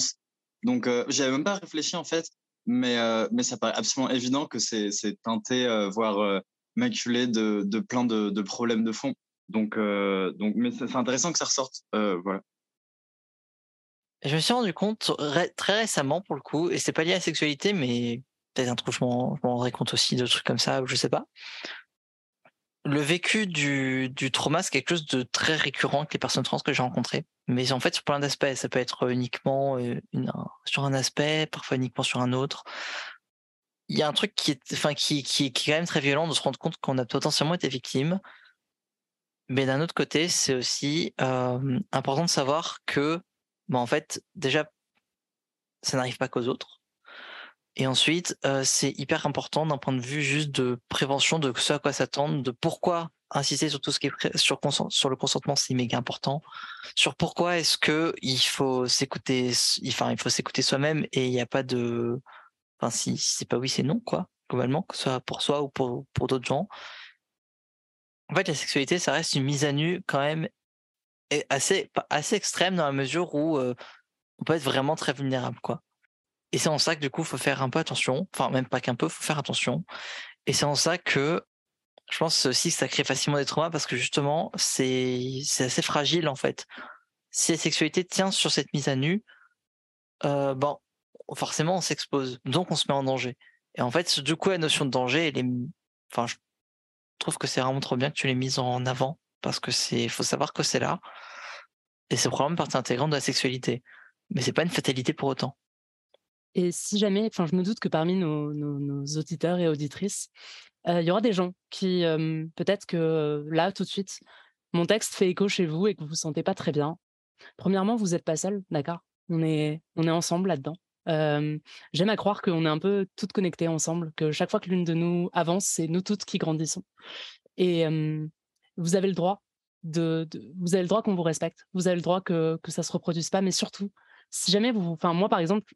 Donc, euh, j'avais même pas réfléchi en fait mais, euh, mais ça paraît absolument évident que c'est teinté, euh, voire maculé de, de plein de, de, problèmes de fond. Donc, donc mais c'est intéressant que ça ressorte. voilà. Je me suis rendu compte très récemment, pour le coup, et c'est pas lié à la sexualité, mais peut-être un truc, je m'en rendrai compte aussi de trucs comme ça, ou je sais pas le vécu du, trauma, c'est quelque chose de très récurrent avec les personnes trans que j'ai rencontrées. Mais en fait, sur plein d'aspects, ça peut être uniquement euh, sur un aspect, parfois uniquement sur un autre. Il y a un truc qui est, enfin, qui, qui, est quand même très violent de se rendre compte qu'on a potentiellement été victime. Mais d'un autre côté, c'est aussi euh, important de savoir que, bah, en fait, déjà, ça n'arrive pas qu'aux autres. Et ensuite, c'est hyper important d'un point de vue juste de prévention de ce à quoi s'attendre, de pourquoi insister sur tout ce qui est sur, sur le consentement, c'est méga important. Sur pourquoi est-ce que il faut s'écouter, enfin, il faut s'écouter soi-même et il n'y a pas de, enfin, si, c'est pas oui, c'est non, quoi, globalement, que ce soit pour soi ou pour, pour d'autres gens. En fait, la sexualité, ça reste une mise à nu quand même assez, assez extrême dans la mesure où on peut être vraiment très vulnérable, quoi. Et c'est en ça que du coup, faut faire un peu attention. Enfin, même pas qu'un peu, faut faire attention. Et c'est en ça que je pense aussi que ça crée facilement des traumas parce que justement, c'est assez fragile en fait. Si la sexualité tient sur cette mise à nu, euh, bon, forcément, on s'expose. Donc, on se met en danger. Et en fait, du coup, la notion de danger, enfin, je trouve que c'est vraiment trop bien que tu l'aies mise en avant parce que c'est, faut savoir que c'est là. Et c'est probablement partie intégrante de la sexualité. Mais c'est pas une fatalité pour autant. Et si jamais, enfin, je me doute que parmi nos, auditeurs et auditrices, il y aura des gens qui, peut-être que là, tout de suite, mon texte fait écho chez vous et que vous vous sentez pas très bien. Premièrement, vous n'êtes pas seul, d'accord? On est, on est ensemble là-dedans. J'aime à croire qu'on est un peu toutes connectées ensemble, que chaque fois que l'une de nous avance, c'est nous toutes qui grandissons. Et vous avez le droit de, vous avez le droit qu'on vous respecte, vous avez le droit que, que ça se reproduise pas, mais surtout, si jamais vous, enfin moi par exemple,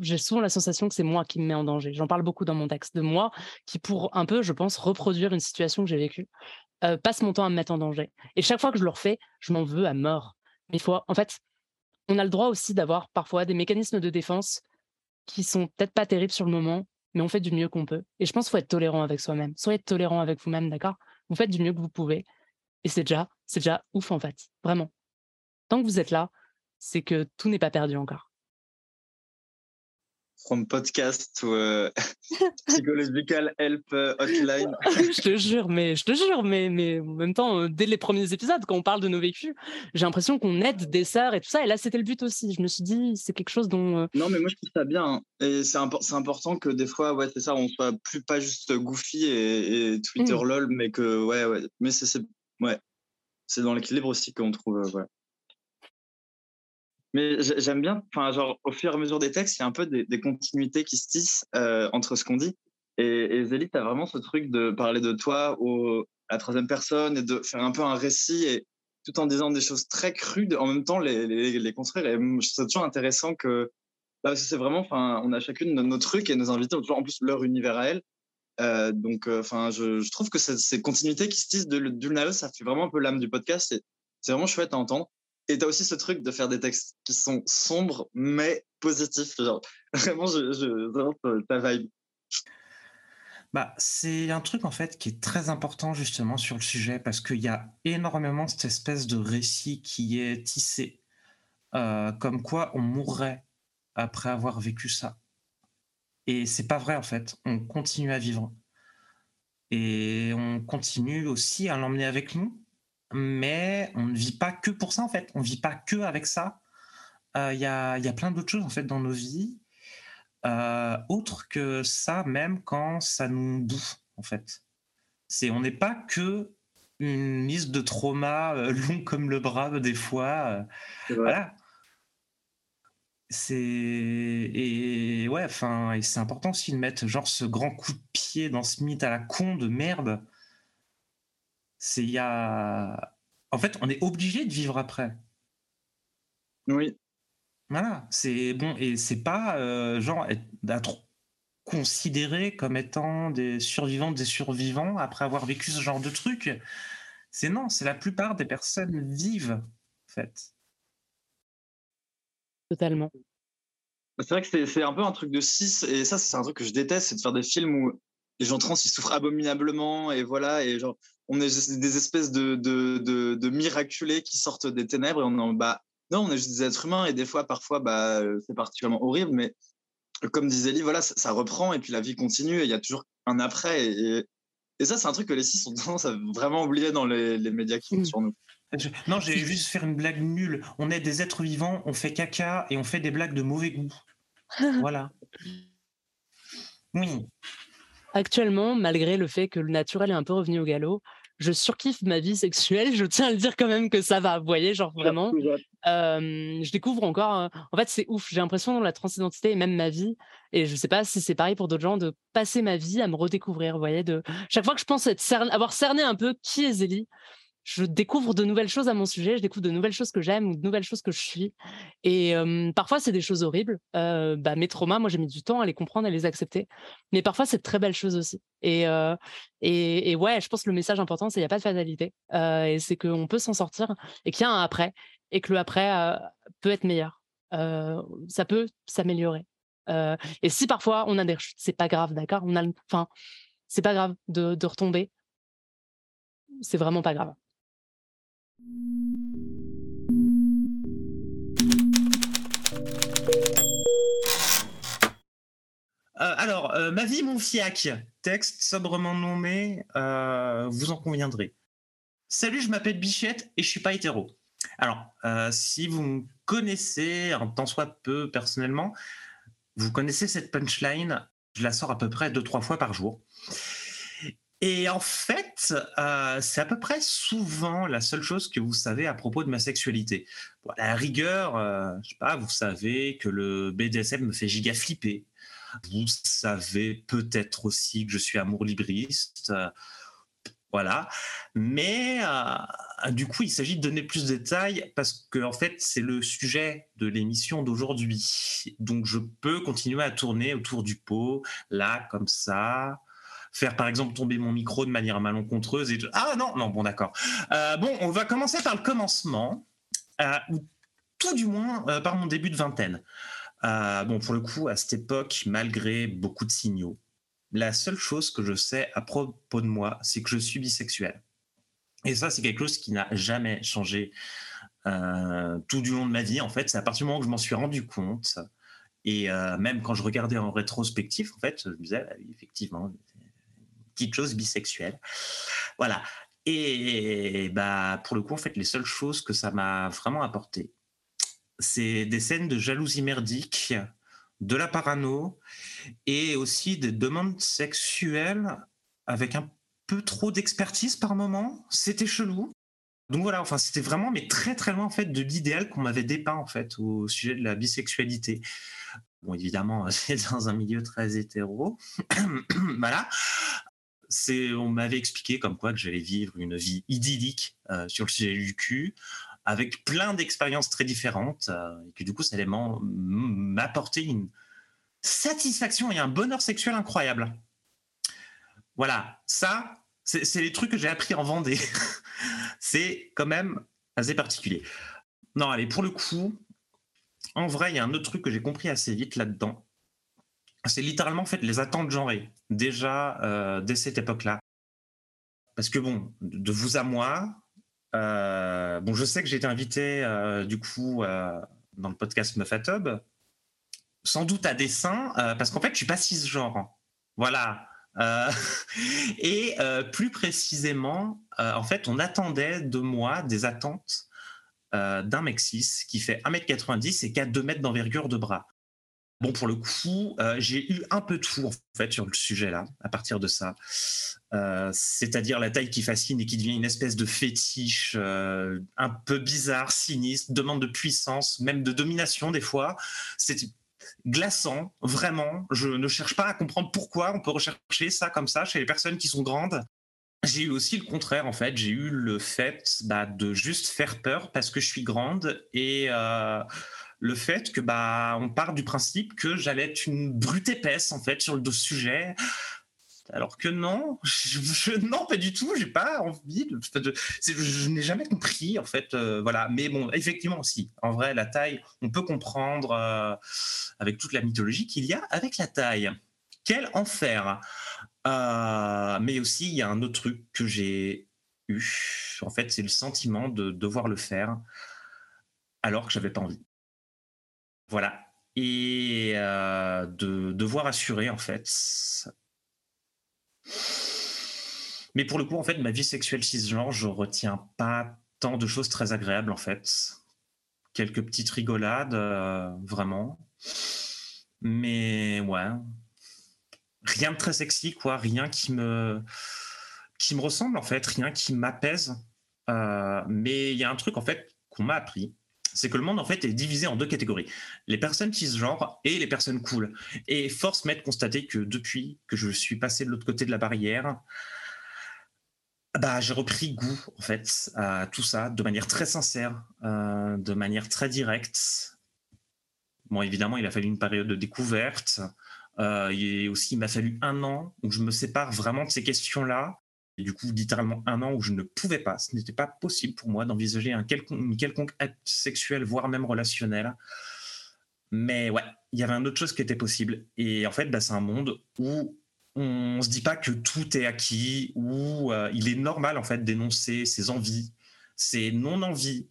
j'ai souvent la sensation que c'est moi qui me mets en danger. J'en parle beaucoup dans mon texte de moi qui pour un peu, je pense, reproduire une situation que j'ai vécue, euh, passe mon temps à me mettre en danger. Et chaque fois que je le refais, je m'en veux à mort. Mais il faut, en fait, on a le droit aussi d'avoir parfois des mécanismes de défense qui sont peut-être pas terribles sur le moment, mais on fait du mieux qu'on peut. Et je pense qu'il faut être tolérant avec soi-même. Soyez tolérant avec vous-même, d'accord? Vous faites du mieux que vous pouvez. Et c'est déjà, c'est déjà ouf en fait, vraiment. Tant que vous êtes là, c'est que tout n'est pas perdu encore. from podcast ou euh, <laughs> psychological help euh, hotline. <laughs> je te jure, mais je te jure, mais, mais en même temps, euh, dès les premiers épisodes, quand on parle de nos vécus, j'ai l'impression qu'on aide des sœurs et tout ça. Et là, c'était le but aussi. Je me suis dit, c'est quelque chose dont. Non, mais moi, je trouve ça bien. Hein. Et c'est important que des fois, ouais, c'est ça, on soit plus pas juste goofy et, Twitter mmh. lol, mais que, ouais, ouais. Mais c'est, ouais, c'est dans l'équilibre aussi qu'on trouve, ouais. Mais j'aime bien, enfin, genre, au fur et à mesure des textes, il y a un peu des, continuités qui se tissent euh, entre ce qu'on dit. Et, et Zélie, tu as vraiment ce truc de parler de toi au, à la troisième personne et de faire un peu un récit et tout en disant des choses très crudes, en même temps les, les, construire. Et ça toujours intéressant que bah, c'est vraiment, enfin, on a chacune nos trucs et nos invités ont toujours en plus leur univers à elles. Euh, donc, euh, enfin, je, trouve que ces continuités qui se tissent de, de ça fait vraiment un peu l'âme du podcast. C'est vraiment chouette à entendre. Et t'as aussi ce truc de faire des textes qui sont sombres mais positifs. Genre, <laughs> vraiment, je, je, ta vibe. Bah, c'est un truc en fait qui est très important justement sur le sujet parce qu'il y a énormément cette espèce de récit qui est tissé, euh, comme quoi on mourrait après avoir vécu ça. Et c'est pas vrai en fait. On continue à vivre et on continue aussi à l'emmener avec nous mais on ne vit pas que pour ça en fait. On ne vit pas que avec ça. Euh, il y, a, y, a, plein d'autres choses en fait dans nos vies, euh, autres que ça, même quand ça nous bouffe en fait. C'est on n'est pas que une liste de traumas euh, long comme le bras des fois. voilà. C'est et ouais, enfin, c'est important aussi de mettre genre ce grand coup de pied dans ce mythe à la con de merde c'est il y a. En fait, on est obligé de vivre après. Oui. Voilà, c'est bon et c'est pas euh, genre d'être considéré comme étant des survivants des survivants après avoir vécu ce genre de truc. C'est non, c'est la plupart des personnes vivent en fait. Totalement. C'est vrai que c'est un peu un truc de 6 et ça c'est un truc que je déteste, c'est de faire des films où les gens trans ils souffrent abominablement et voilà et genre on est des espèces de, de, de, miraculés qui sortent des ténèbres et on en bah non on est juste des êtres humains et des fois parfois bah c'est particulièrement horrible mais comme disait Lee voilà ça, reprend et puis la vie continue et il y a toujours un après et, et ça c'est un truc que les six ont tendance à vraiment oublier dans les, les médias qui font mmh. sur nous. Non j'ai juste faire une blague nulle. On est des êtres vivants on fait caca et on fait des blagues de mauvais goût. <laughs> Voilà. Oui Actuellement, malgré le fait que le naturel est un peu revenu au galop, je surkiffe ma vie sexuelle. <laughs> Je tiens à le dire quand même que ça va. Vous voyez, genre vraiment. je découvre encore. En fait, c'est ouf. J'ai l'impression dans la transidentité et même ma vie. Et je sais pas si c'est pareil pour d'autres gens de passer ma vie à me redécouvrir. Vous voyez, de chaque fois que je pense être avoir cerné un peu qui est Zélie, je découvre de nouvelles choses à mon sujet, je découvre de nouvelles choses que j'aime ou de nouvelles choses que je suis. Et parfois, c'est des choses horribles. bah, mes traumas, moi, j'ai mis du temps à les comprendre, à les accepter. Mais parfois, c'est de très belles choses aussi. Et, et, ouais, je pense que le message important, c'est qu'il n'y a pas de fatalité. et c'est qu'on peut s'en sortir et qu'il y a un après. Et que le après peut être meilleur. ça peut s'améliorer. et si parfois on a des chutes, c'est pas grave, d'accord? On a, enfin, c'est pas grave de, de retomber. C'est vraiment pas grave. Euh, alors, euh, ma vie, mon fiac, texte sobrement nommé, euh, vous en conviendrez. Salut, je m'appelle Bichette et je suis pas hétéro. Alors, si vous me connaissez un tant soit peu personnellement, vous connaissez cette punchline, je la sors à peu près deux, trois fois par jour. Et en fait, euh, c'est à peu près souvent la seule chose que vous savez à propos de ma sexualité. à la rigueur, euh, je sais pas, vous savez que le BDSM me fait giga flipper. Vous savez peut-être aussi que je suis amour libriste. Euh, voilà. Mais du coup, il s'agit de donner plus de détails parce que en fait, c'est le sujet de l'émission d'aujourd'hui. Donc, je peux continuer à tourner autour du pot, là, comme ça faire par exemple tomber mon micro de manière malencontreuse et ah non non bon d'accord. Euh, bon on va commencer par le commencement euh, ou tout du moins euh, par mon début de vingtaine. Bon pour le coup à cette époque malgré beaucoup de signaux la seule chose que je sais à propos de moi c'est que je suis bisexuel. Et ça c'est quelque chose qui n'a jamais changé tout du long de ma vie en fait. C'est à partir du moment où je m'en suis rendu compte Et même quand je regardais en rétrospectif, en fait, je me disais, bah effectivement, petite chose bisexuelle. Voilà. Et bah, pour le coup, en fait, les seules choses que ça m'a vraiment apporté, c'est des scènes de jalousie merdique, de la parano et aussi des demandes sexuelles avec un peu trop d'expertise par moment. C'était chelou. Donc voilà, enfin, c'était vraiment, mais très très loin en fait de l'idéal qu'on m'avait dépeint en fait au sujet de la bisexualité. Bon, évidemment, <laughs> c'est dans un milieu très hétéro. <clears throat> voilà on m'avait expliqué comme quoi que j'allais vivre une vie idyllique euh, sur le sujet du cul, avec plein d'expériences très différentes, euh, et que du coup, ça allait m'apporter une satisfaction et un bonheur sexuel incroyable. Voilà, ça, c'est les trucs que j'ai appris en Vendée. <laughs> c'est quand même assez particulier. Non, allez, pour le coup, en vrai, il y a un autre truc que j'ai compris assez vite là-dedans c'est littéralement en fait les attentes genrées déjà euh, dès cette époque-là. Parce que bon, de vous à moi, euh, bon, je sais que j'ai été invité euh, du coup dans le podcast Meuf sans doute à dessein, parce qu'en fait je suis pas cisgenre. Voilà. <laughs> et plus précisément, en fait, on attendait de moi des attentes d'un mec qui fait 1m90 et qui a 2 mètres d'envergure de bras. Bon, pour le coup, euh, j'ai eu un peu de tout en fait sur le sujet là, à partir de ça. Euh, c'est-à-dire la taille qui fascine et qui devient une espèce de fétiche euh, un peu bizarre, sinistre, demande de puissance, même de domination des fois. C'est glaçant, vraiment. Je ne cherche pas à comprendre pourquoi on peut rechercher ça comme ça chez les personnes qui sont grandes. J'ai eu aussi le contraire en fait. J'ai eu le fait bah, de juste faire peur parce que je suis grande et le fait que bah on part du principe que j'allais être une brute épaisse en fait sur le sujet. Alors que non, je, non pas du tout. J'ai pas envie de. je, n'ai jamais compris en fait. Euh, voilà. Mais bon, effectivement aussi. En vrai, la taille, on peut comprendre euh, avec toute la mythologie qu'il y a avec la taille. Quel enfer. Euh, mais aussi, il y a un autre truc que j'ai eu. En fait, c'est le sentiment de devoir le faire alors que j'avais pas envie. Voilà. Et euh, de devoir assurer, en fait. Mais pour le coup, en fait, ma vie sexuelle cisgenre, je retiens pas tant de choses très agréables, en fait. Quelques petites rigolades, euh, vraiment. Mais ouais. Rien de très sexy, quoi. Rien qui me, qui me ressemble, en fait. Rien qui m'apaise. Euh, mais il y a un truc, en fait, qu'on m'a appris c'est que le monde en fait est divisé en deux catégories les personnes cisgenres et les personnes cool. Et force m'est de constater que depuis que je suis passé de l'autre côté de la barrière, bah, j'ai repris goût en fait à tout ça de manière très sincère, euh, de manière très directe. Bon, évidemment, il a fallu une période de découverte. Euh, et aussi, il m'a fallu un an où je me sépare vraiment de ces questions-là du coup, littéralement un an où je ne pouvais pas, ce n'était pas possible pour moi d'envisager un une quelconque acte sexuel, voire même relationnel. Mais ouais, il y avait une autre chose qui était possible. Et en fait, bah, c'est un monde où on se dit pas que tout est acquis, où euh, il est normal en fait d'énoncer ses envies, ses non-envies,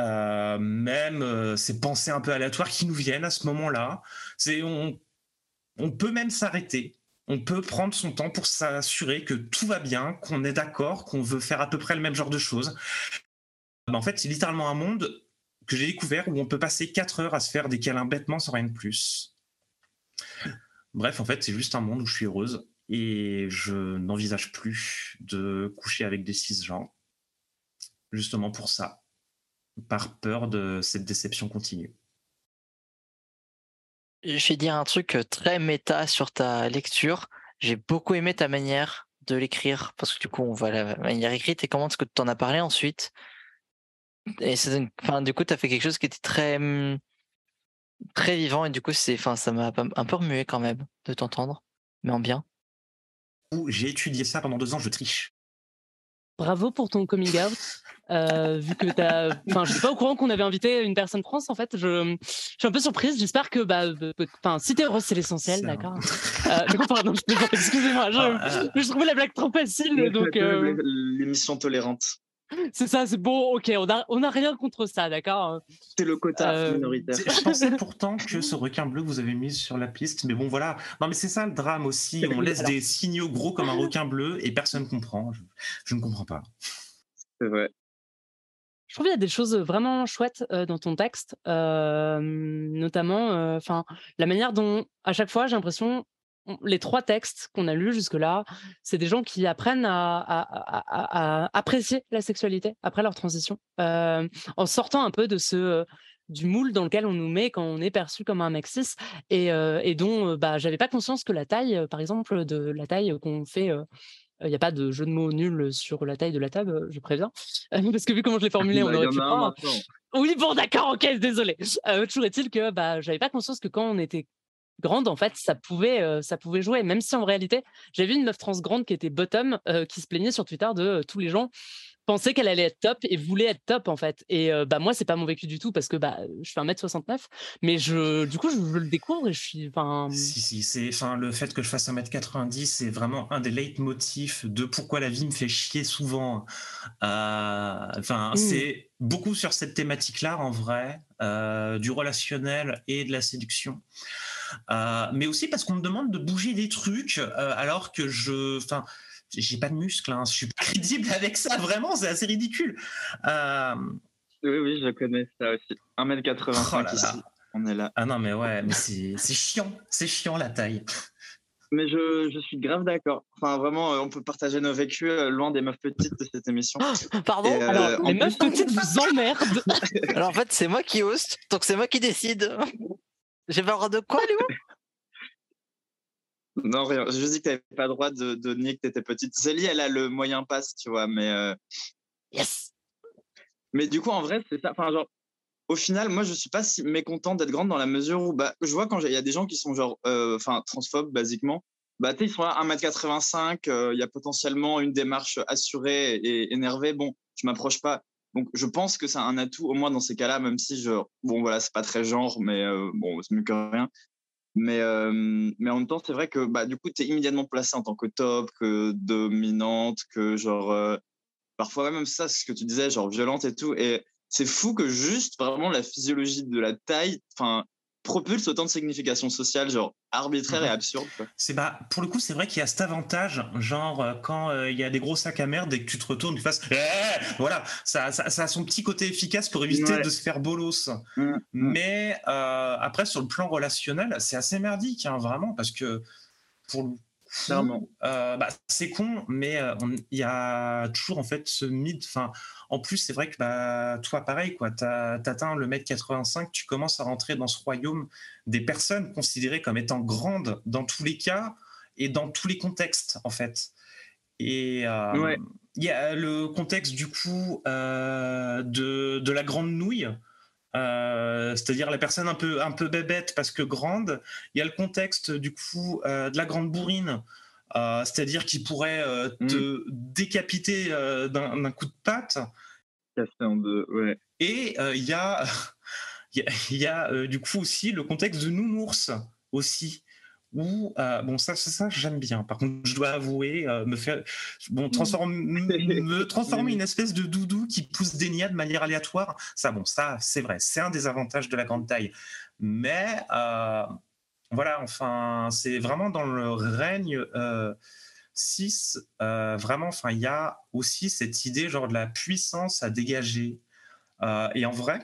euh, même euh, ces pensées un peu aléatoires qui nous viennent à ce moment-là. On, on peut même s'arrêter on peut prendre son temps pour s'assurer que tout va bien, qu'on est d'accord, qu'on veut faire à peu près le même genre de choses. en fait, c'est littéralement un monde que j'ai découvert où on peut passer 4 heures à se faire des câlins bêtement sans rien de plus. Bref, en fait, c'est juste un monde où je suis heureuse et je n'envisage plus de coucher avec des gens justement pour ça, par peur de cette déception continue. Je vais dire un truc euh, très méta sur ta lecture. J'ai beaucoup aimé ta manière de l'écrire parce que du coup, on voit la manière écrite et comment est-ce que tu en as parlé ensuite. Et c'est enfin, du coup, tu as fait quelque chose qui était très, mmh, très vivant et du coup, c'est, enfin, ça m'a un peu remué quand même de t'entendre, mais en bien. J'ai étudié ça pendant deux ans, je triche. Bravo pour ton coming out. <laughs> Euh, vu que t'as, enfin, je suis pas au courant qu'on avait invité une personne trans. En fait, je, suis un peu surprise. J'espère que, bah, enfin, si t'es heureuse, c'est l'essentiel, d'accord. Euh, pardon, Excusez-moi, je, ah, ah. je, trouvais la blague trop facile, donc. Euh... L'émission tolérante. C'est ça, c'est bon, ok, on a, on a rien contre ça, d'accord C'est le quota Euh, minoritaire. C'est- Je pensais pourtant que ce requin bleu que vous avez mis sur la piste, mais bon voilà. Non mais c'est ça le drame aussi. On laisse des signaux gros comme un requin bleu et personne comprend. Je, je ne comprends pas. C'est vrai. Je trouve qu'il y a des choses vraiment chouettes dans ton texte, notamment enfin la manière dont, à chaque fois, j'ai l'impression, on- les trois textes qu'on a lus jusque-là, c'est des gens qui apprennent à, apprécier la sexualité après leur transition, en sortant un peu de ce du moule dans lequel on nous met quand on est perçu comme un mec et, dont euh, bah, j'avais pas conscience que la taille, par exemple, de la taille qu'on fait il n'y a pas de jeu de mots nul sur la taille de la table, euh, je préviens. <laughs> Parce que vu comment je l'ai formulé, on aurait pu maintenant. <laughs> Oui, bon, d'accord, ok, désolé. Euh, toujours est-il que bah, j'avais pas conscience que quand on était grande, en fait, ça pouvait, euh, ça pouvait jouer. Même si en réalité, j'ai vu une meuf trans grande qui était bottom, euh, qui se plaignait sur Twitter de euh, tous les gens pensaient qu'elle allait être top et voulaient être top en fait. Et euh, bah moi c'est pas mon vécu du tout parce que bah je fais 1m69 mais je du coup je, je le découvre et je suis enfin Si, si, c'est, enfin, le fait que je fasse 1m90, c'est vraiment un des leitmotifs de pourquoi la vie me fait chier souvent. Euh, Enfin, Mm. c'est beaucoup sur cette thématique-là, en vrai, euh, du relationnel et de la séduction. Euh, mais aussi parce qu'on me demande de bouger des trucs, alors que je, enfin, j'ai pas de muscles, hein, je suis pas <laughs> crédible avec ça, vraiment, c'est assez ridicule. Euh, Oui, oui, je connais ça aussi. 1m85 Oh là là. ici. On est là. ah non, mais ouais, mais c'est, c'est chiant, c'est chiant la taille. Mais je, je suis grave d'accord. Enfin, vraiment, euh, on peut partager nos vécus euh, loin des meufs petites de cette émission. Pardon euh, alors en les plus- meufs petites vous emmerdent <laughs> Alors en fait, c'est moi qui host, donc c'est moi qui décide. J'ai pas le droit de quoi, Léo? Non, rien. Juste dit que t'avais pas le droit de, de nier que t'étais petite. Zélie, elle a le moyen passe, tu vois. Mais, euh, Yes mais du coup, en vrai, c'est ça. Enfin, genre, au final, moi, je suis pas si mécontent d'être grande dans la mesure où, bah, je vois quand il y a des gens qui sont genre, euh, transphobes, basiquement. Bah, tu ils sont là, 1m85, euh, il y a potentiellement une démarche assurée et énervée. Bon, je m'approche pas. Donc, je pense que c'est un atout, au moins dans ces cas-là, même si, je, bon, voilà, c'est pas très genre, mais euh, bon, c'est mieux que rien. Mais, euh, mais en même temps, c'est vrai que bah, du coup, tu es immédiatement placé en tant que top, que dominante, que genre. euh, parfois, même ça, c'est ce que tu disais, genre violente et tout. Et c'est fou que juste vraiment la physiologie de la taille enfin, propulse autant de significations sociales, genre arbitraires et Mhm. absurdes. quoi. C'est bah pour le coup c'est vrai qu'il y a cet avantage genre euh, quand euh, il y a des gros sacs à merde et que tu te retournes tu fasses Eh voilà ça, ça, ça a son petit côté efficace pour éviter Ouais. de se faire bolos Mm, mais euh, après sur le plan relationnel c'est assez merdique hein, vraiment parce que pour Clairement. euh, bah, c'est con mais euh, il y a toujours en fait ce mythe enfin en plus c'est vrai que bah, toi pareil quoi t'atteins le mètre 85 tu commences à rentrer dans ce royaume des personnes considérées comme étant grandes dans tous les cas et dans tous les contextes en fait. Et euh, Ouais. il y a le contexte du coup euh, de, de la grande nouille, euh, c'est-à-dire la personne un peu, un peu bébête parce que grande. Il y a le contexte du coup euh, de la grande bourrine, euh, c'est-à-dire qui pourrait euh, te décapiter d'un coup de patte. En deux, ouais. Et il y a, <laughs> y a, il y a, du coup aussi le contexte de nounours aussi. Où, euh, bon, ça, ça, ça, j'aime bien. Par contre, je dois avouer, euh, me faire, bon, transforme, <laughs> me transformer une espèce de doudou qui pousse des niais de manière aléatoire. Ça, bon, ça, c'est vrai, c'est un des avantages de la grande taille. Mais euh, voilà, enfin, c'est vraiment dans le règne euh, 6, euh, vraiment, enfin, il y a aussi cette idée genre de la puissance à dégager. Et en vrai,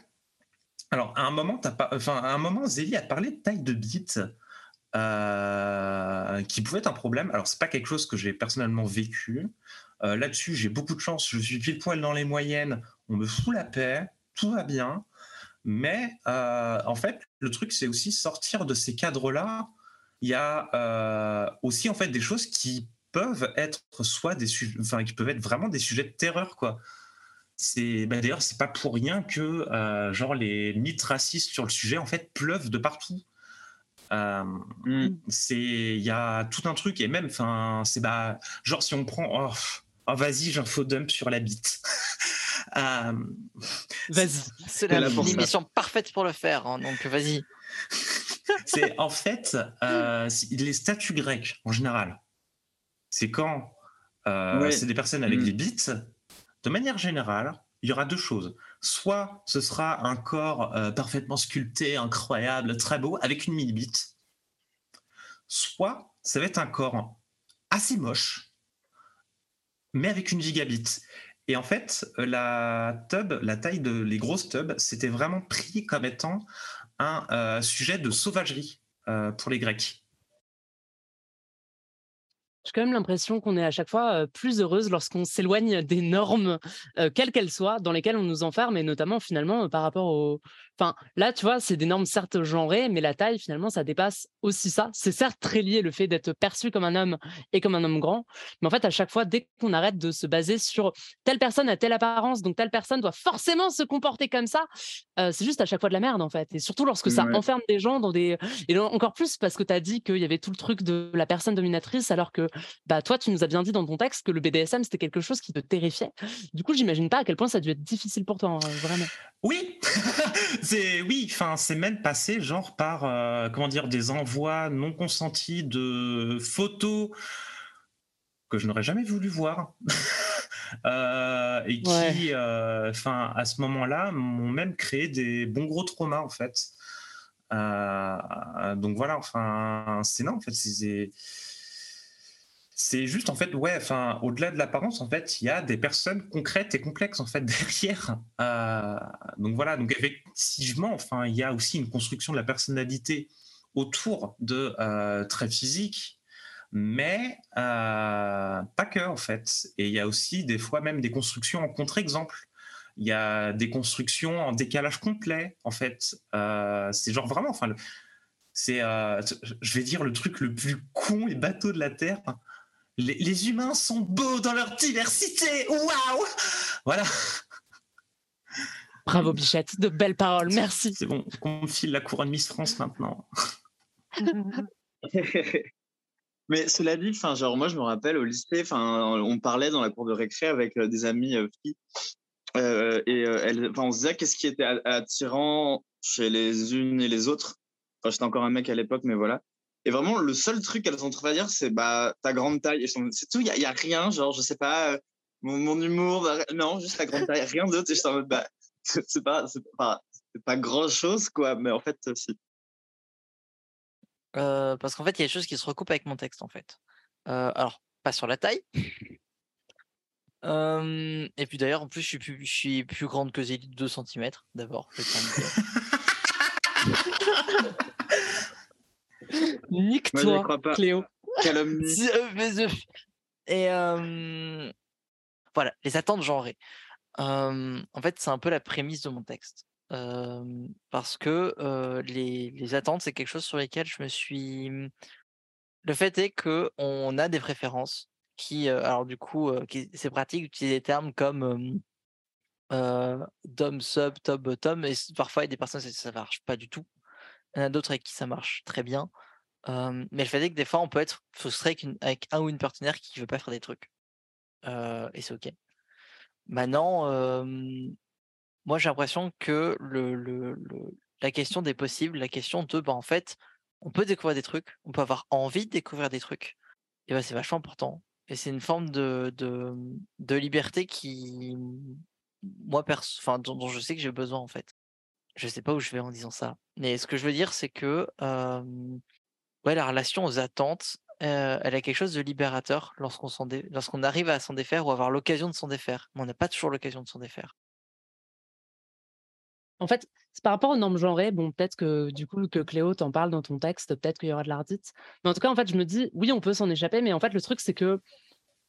alors à un moment, t'as pas, enfin, à un moment, Zélie a parlé de taille de bite. Euh, qui pouvait être un problème. Alors, c'est pas quelque chose que j'ai personnellement vécu. Euh, Là-dessus, j'ai beaucoup de chance. Je suis pile poil dans les moyennes. On me fout la paix. Tout va bien. Mais euh, en fait, le truc, c'est aussi sortir de ces cadres-là. Il y a aussi en fait des choses qui peuvent être soit des enfin qui peuvent être vraiment des sujets de terreur, quoi. C'est bah, d'ailleurs c'est pas pour rien que genre les mythes racistes sur le sujet en fait pleuvent de partout. Euh, Mm. c'est il y a tout un truc et même enfin c'est bah genre si on prend oh, oh, vas-y j'ai un faux dump sur la bite. <laughs> Euh, vas-y C'est l'émission parfaite pour le faire, hein, donc vas-y. <laughs> c'est en fait euh, les statues grecques en général. C'est quand euh, Ouais. c'est des personnes avec Mm. des bites. de manière générale, il y aura deux choses. Soit ce sera un corps euh, parfaitement sculpté, incroyable, très beau, avec une mini-bite. Soit ça va être un corps assez moche, mais avec une gigabit. Et en fait, la tub, la taille de les grosses tubs, c'était vraiment pris comme étant un euh, sujet de sauvagerie euh, pour les Grecs. J'ai quand même l'impression qu'on est à chaque fois plus heureuse lorsqu'on s'éloigne <laughs> des normes, quelles qu'elles soient, dans lesquelles on nous enferme, et notamment finalement par rapport au. Enfin, là, tu vois, c'est des normes certes genrées, mais la taille, finalement, ça dépasse aussi ça. C'est certes très lié le fait d'être perçu comme un homme et comme un homme grand, mais en fait, à chaque fois, dès qu'on arrête de se baser sur telle personne a telle apparence, donc telle personne doit forcément se comporter comme ça, c'est juste à chaque fois de la merde, en fait. Et surtout lorsque ça enferme des gens dans des. Et encore plus parce que tu as dit qu'il y avait tout le truc de la personne dominatrice, alors que bah, toi, tu nous as bien dit dans ton texte que le BDSM, c'était quelque chose qui te terrifiait. Du coup, j'imagine pas à quel point ça a dû être difficile pour toi, hein, vraiment. Oui, <laughs> c'est oui, enfin, c'est même passé genre par euh, comment dire des envois non consentis de photos que je n'aurais jamais voulu voir. <laughs> Euh, et qui, euh, enfin, à ce moment-là, m'ont même créé des bons gros traumas en fait. donc voilà, enfin, c'est non, en fait, c'est c'est juste en fait ouais enfin au-delà de l'apparence en fait il y a des personnes concrètes et complexes en fait <laughs> derrière euh, donc voilà donc effectivement enfin il y a aussi une construction de la personnalité autour de euh, traits physiques mais euh, pas que en fait et il y a aussi des fois même des constructions en contre-exemple. Il y a des constructions en décalage complet en fait c'est genre vraiment enfin c'est je vais dire le truc le plus con et bateau de la terre les, humains sont beaux dans leur diversité. Waouh Voilà. Bravo Bichette, de belles paroles, merci. C'est bon, on me file la couronne Miss France maintenant. <laughs> Mais cela dit, enfin, genre moi je me rappelle au lycée, enfin, on parlait dans la cour de récré avec euh, des amis euh, filles, euh, et elles, on se disait qu'est-ce qui était attirant chez les unes et les autres? Enfin, j'étais encore un mec à l'époque, mais voilà. Et vraiment, le seul truc qu'elles ont trouvé à dire, c'est bah, ta grande taille. C'est tout, il n'y a, rien, genre, je sais pas, euh, mon, humour, bah, non, juste ta grande taille, rien d'autre. Et je suis en mode, bah, <laughs> c'est pas, pas, pas grand chose, quoi, mais en fait, si. Euh, parce qu'en fait, il y a des choses qui se recoupent avec mon texte, en fait. Euh, alors, pas sur la taille. et puis d'ailleurs, en plus, je suis plus, je suis plus grande que Zélie de 2 cm, d'abord. <laughs> Nique-toi, Cléo. Calomnie. Et voilà, les attentes genrées. en fait, c'est un peu la prémisse de mon texte. parce que les, les, attentes, c'est quelque chose sur lesquels je me suis. Le fait est que on a des préférences qui, alors du coup, c'est pratique d'utiliser des termes comme dom, sub, top, bottom, et parfois il y a des personnes ça ne marche pas du tout. Il y en a d'autres avec qui ça marche très bien. mais le fait est que des fois, on peut être frustré avec, un ou une partenaire qui ne veut pas faire des trucs. et c'est OK. Maintenant, moi, j'ai l'impression que le, la question des possibles, la question de, bah, en fait, on peut découvrir des trucs, on peut avoir envie de découvrir des trucs, et bah, c'est vachement important. Et c'est une forme de, de, liberté qui, moi, enfin, dont, je sais que j'ai besoin, en fait je sais pas où je vais en disant ça. Mais ce que je veux dire, c'est que ouais, la relation aux attentes, elle a quelque chose de libérateur lorsqu'on lorsqu'on arrive à s'en défaire ou avoir l'occasion de s'en défaire. Mais on n'a pas toujours l'occasion de s'en défaire. En fait, par rapport aux normes genrées. Bon, peut-être que du coup, que Cléo t'en parle dans ton texte, peut-être qu'il y aura de l'ardite. Mais en tout cas, en fait, je me dis, oui, on peut s'en échapper, mais en fait, le truc, c'est que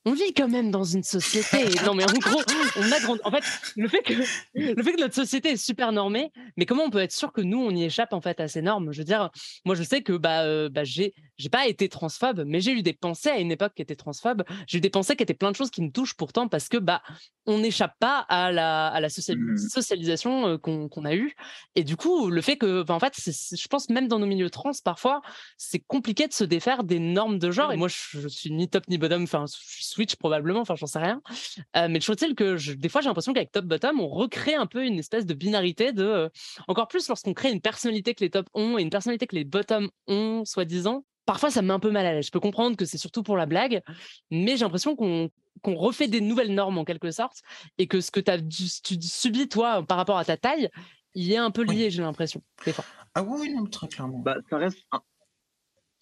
on vit quand même dans une société. <laughs> non, mais en gros, on a grand... En fait, le fait, que, le fait que notre société est super normée, mais comment on peut être sûr que nous, on y échappe en fait à ces normes? Je veux dire, moi, je sais que bah, euh, bah j'ai, j'ai pas été transphobe, mais j'ai eu des pensées à une époque qui étaient transphobe. J'ai eu des pensées qui étaient plein de choses qui me touchent pourtant parce que bah, on n'échappe pas à la, à la mmh. socialisation euh, qu'on, a eue. Et du coup, le fait que, bah, en fait, je pense même dans nos milieux trans, parfois, c'est compliqué de se défaire des normes de genre. Et moi, je, je suis ni top ni bottom, enfin, je suis Switch probablement, enfin j'en sais rien. Euh, mais je trouve que des fois j'ai l'impression qu'avec Top Bottom, on recrée un peu une espèce de binarité de euh, encore plus lorsqu'on crée une personnalité que les top ont et une personnalité que les bottom ont, soi-disant. Parfois ça me met un peu mal à l'aise. Je peux comprendre que c'est surtout pour la blague, mais j'ai l'impression qu'on qu'on refait des nouvelles normes en quelque sorte, et que ce que as, tu subis toi par rapport à ta taille, il est un peu lié, j'ai l'impression, Ah oui, non, très clairement. Bah, ça reste un...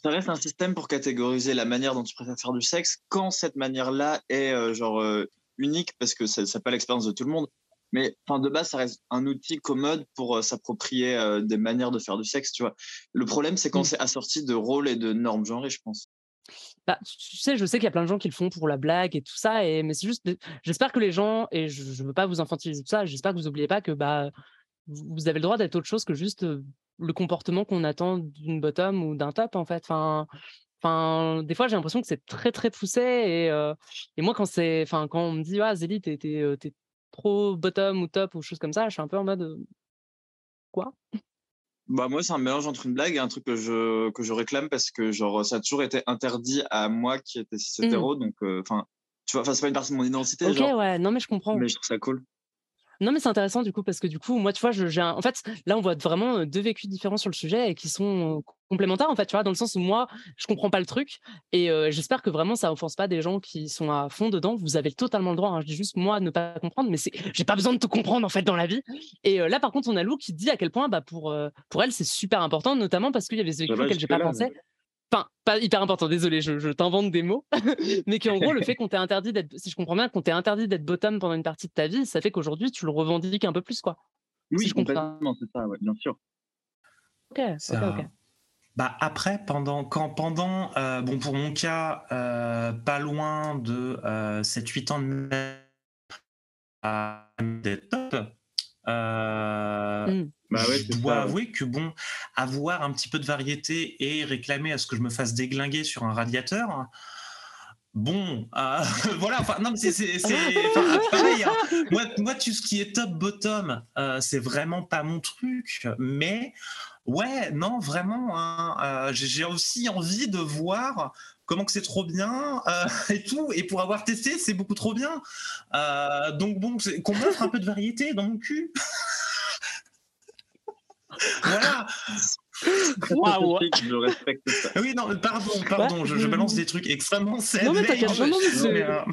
Ça reste un système pour catégoriser la manière dont tu préfères faire du sexe quand cette manière-là est euh, genre euh, unique parce que ça n'est pas l'expérience de tout le monde. Mais enfin, de base, ça reste un outil commode pour euh, s'approprier des manières de faire du sexe, tu vois. Le problème, c'est quand mmh. c'est assorti de rôles et de normes genrées, je pense. Bah, tu sais, je sais qu'il y a plein de gens qui le font pour la blague et tout ça, et, mais c'est juste, j'espère que les gens, et je ne veux pas vous infantiliser tout ça, j'espère que vous n'oubliez pas que bah, vous avez le droit d'être autre chose que juste le comportement qu'on attend d'une bottom ou d'un top, en fait. Enfin, enfin, des fois, j'ai l'impression que c'est très, très poussé, et, et moi, quand, c'est, enfin, quand on me dit, ah, Zélie, t'es, t'es, trop bottom ou top ou chose comme ça, je suis un peu en mode, quoi? Bah moi c'est un mélange entre une blague et un truc que je que je réclame parce que genre ça a toujours été interdit à moi qui était cis mmh. hétéro donc enfin tu vois enfin c'est pas une partie de mon identité ok ouais non mais je comprends mais je trouve ça cool non, mais c'est intéressant du coup parce que du coup, moi, tu vois, j'ai en fait, là, on voit vraiment deux vécus différents sur le sujet et qui sont complémentaires en fait, tu vois, dans le sens où moi, je comprends pas le truc et j'espère que vraiment ça offense pas des gens qui sont à fond dedans. Vous avez totalement le droit. Hein. Je dis juste moi ne pas comprendre, mais c'est, j'ai pas besoin de te comprendre en fait dans la vie. Et là, par contre, on a Lou qui dit à quel point, bah, pour pour elle, c'est super important, notamment parce qu'il y avait ce vécu auquel j'ai pas pensé enfin pas hyper important, désolé, je, t'invente des mots, <laughs> mais qu'en gros le fait qu'on t'ait interdit d'être, si je comprends bien, qu'on t'ait interdit d'être bottom pendant une partie de ta vie, ça fait qu'aujourd'hui tu le revendiques un peu plus, quoi. Oui, je complètement, c'est ça, ouais, bien sûr. Ok, ok, Bah après, pendant, quand pendant, euh, bon pour mon cas, euh, pas loin de 7-8 euh, ans de d'être top, mmh. Bah je dois avouer que bon, avoir un petit peu de variété et réclamer à ce que je me fasse déglinguer sur un radiateur, bon, euh, <laughs> voilà, enfin, non, mais c'est <laughs> pareil. Hein. Moi, moi, tout ce qui est top bottom, euh, c'est vraiment pas mon truc, mais ouais, non, vraiment, hein, euh, j'ai aussi envie de voir comment que c'est trop bien <laughs> et tout. Et pour avoir testé, c'est beaucoup trop bien. donc bon, qu'on m'offre un peu de variété dans mon cul. Voilà. Wow. Je respecte ça. Oui, non, pardon, pardon, je, balance des trucs extrêmement sains. Non, mais t'inquiète, non, mais euh, <laughs>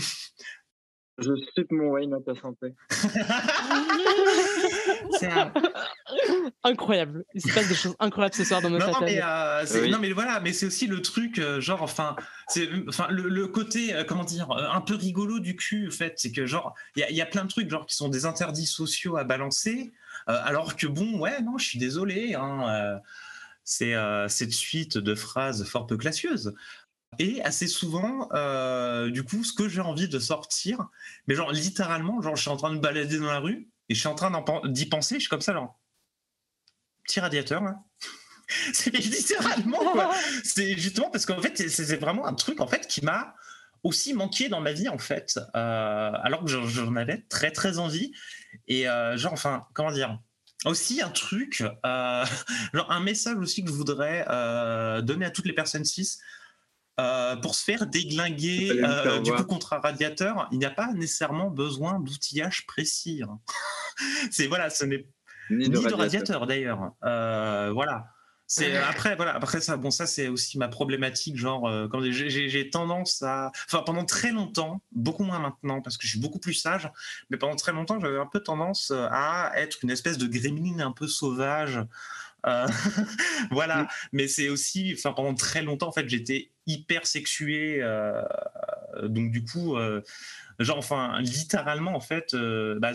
Je suis mon wine à ta santé. <laughs> c'est incroyable. Il se passe des choses incroyables ce soir dans notre non, mais, euh, non mais voilà, mais c'est aussi le truc, euh, genre, enfin, c'est, enfin, le, côté, comment dire, un peu rigolo du cul, en fait, c'est que genre, il y, y, a plein de trucs, genre, qui sont des interdits sociaux à balancer. Euh, alors que bon, ouais, non, je suis désolé. Hein, euh, c'est euh, cette suite de phrases fort peu classieuses. Et assez souvent, du coup, ce que j'ai envie de sortir, mais genre littéralement, genre je suis en train de balader dans la rue et je suis en train d'y penser, je suis comme ça, genre, petit radiateur, là. <laughs> c'est littéralement quoi. <laughs> c'est justement parce qu'en fait, c'est vraiment un truc en fait qui m'a aussi manqué dans ma vie en fait, alors que j'en avais très très envie. Et euh, genre, enfin, comment dire? Aussi un truc, euh, <laughs> genre un message aussi que je voudrais euh, donner à toutes les personnes cis. pour se faire déglinguer du coup contre un radiateur, il n'y a pas nécessairement besoin d'outillage précis. Hein. <laughs> C'est voilà, ce n'est ni, de radiateur d'ailleurs. voilà. C'est après voilà après ça bon ça c'est aussi ma problématique genre euh, j'ai tendance à enfin pendant très longtemps beaucoup moins maintenant parce que je suis beaucoup plus sage mais pendant très longtemps j'avais un peu tendance euh, à être une espèce de gremlin un peu sauvage euh, <laughs> voilà. Mais c'est aussi enfin pendant très longtemps en fait j'étais hyper sexué donc du coup genre enfin littéralement en fait bah,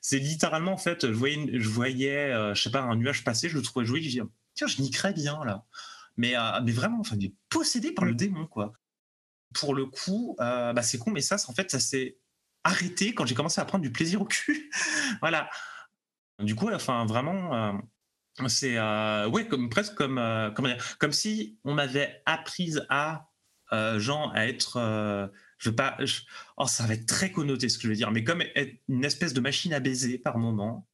c'est littéralement en fait je voyais je voyais je sais pas un nuage passer je le trouvais joli je tiens, je crée bien là. Mais, euh, mais vraiment, enfin, possédé par le démon, quoi. Pour le coup, euh, bah, c'est con, mais ça, en fait, ça s'est arrêté quand j'ai commencé à prendre du plaisir au cul. <laughs> voilà. Du coup, enfin, vraiment, euh, c'est ouais, comme presque comme comme si on m'avait appris à genre à être je veux pas oh ça va être très connoté ce que je veux dire mais comme être une espèce de machine à baiser par moment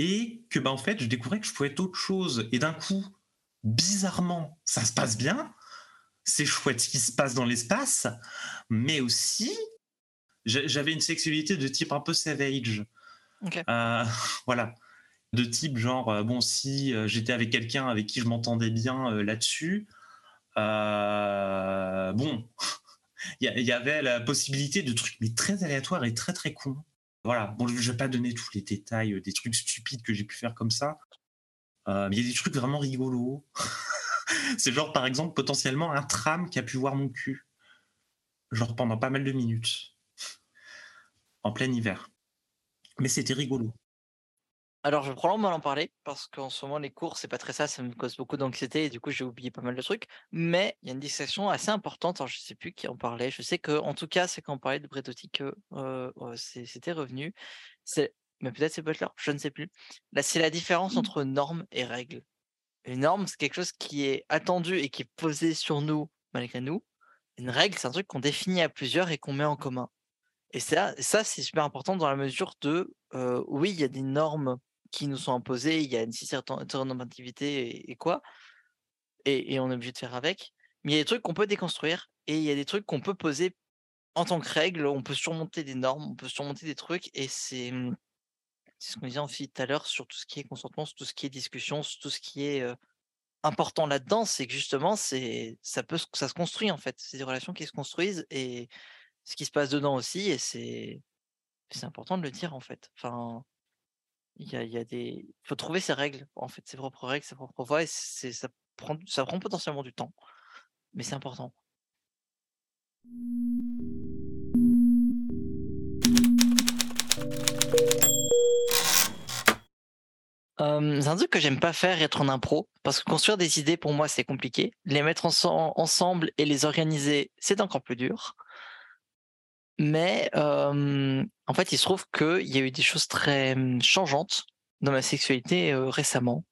et que bah, en fait je découvrais que je pouvais être autre chose. Et d'un coup bizarrement ça se passe bien. C'est chouette ce qui se passe dans l'espace. Mais aussi j'avais une sexualité de type un peu savage. Euh, <laughs> voilà. De type genre euh, bon si euh, j'étais avec quelqu'un avec qui je m'entendais bien là-dessus bon <laughs> Il y, avait la possibilité de trucs mais très aléatoires et très très cons. Voilà, bon, je ne vais pas donner tous les détails euh, des trucs stupides que j'ai pu faire comme ça. Euh, mais il y a des trucs vraiment rigolos. <laughs> c'est genre, par exemple, potentiellement un tram qui a pu voir mon cul. Genre pendant pas mal de minutes. En plein hiver. Mais c'était rigolo. Alors, je vais probablement mal en parler parce qu'en ce moment, les cours, c'est pas très ça, ça me cause beaucoup d'anxiété et du coup, j'ai oublié pas mal de trucs. Mais il y a une distinction assez importante. Alors, je sais plus qui en parlait. Je sais que, en tout cas, c'est quand on parlait de Bretotti que euh, c'était revenu. C'est, mais peut-être c'est Butler, je ne sais plus. Là, c'est la différence mmh. entre normes et règles. Une norme, c'est quelque chose qui est attendu et qui est posé sur nous malgré nous. Une règle, c'est un truc qu'on définit à plusieurs et qu'on met en commun. Et ça, ça c'est super important dans la mesure de, euh, oui, il y a des normes qui nous sont imposées, il y a une certaine normativité et, quoi, et, on est obligé de faire avec. Mais il y a des trucs qu'on peut déconstruire et il y a des trucs qu'on peut poser en tant que règle. On peut surmonter des normes, on peut surmonter des trucs et c'est mmh, ce qu'on disait en tout à l'heure sur tout ce qui est consentement, sur tout ce qui est discussion, sur tout ce qui est important là-dedans, c'est que justement, ça peut ça se construit en fait. C'est des relations qui se construisent et ce qui se passe dedans aussi et c'est c'est important de le dire en fait. Enfin, il y y a des. faut trouver ses règles, en fait, ses propres règles, ses propres voies, et ça, prend, ça prend potentiellement du temps, mais c'est important. c'est un truc que j'aime pas faire être en impro parce que construire des idées pour moi c'est compliqué. Les mettre ensemble et les organiser c'est encore plus dur. Mais en fait, il se trouve qu'il y a eu des choses très changeantes dans ma sexualité récemment.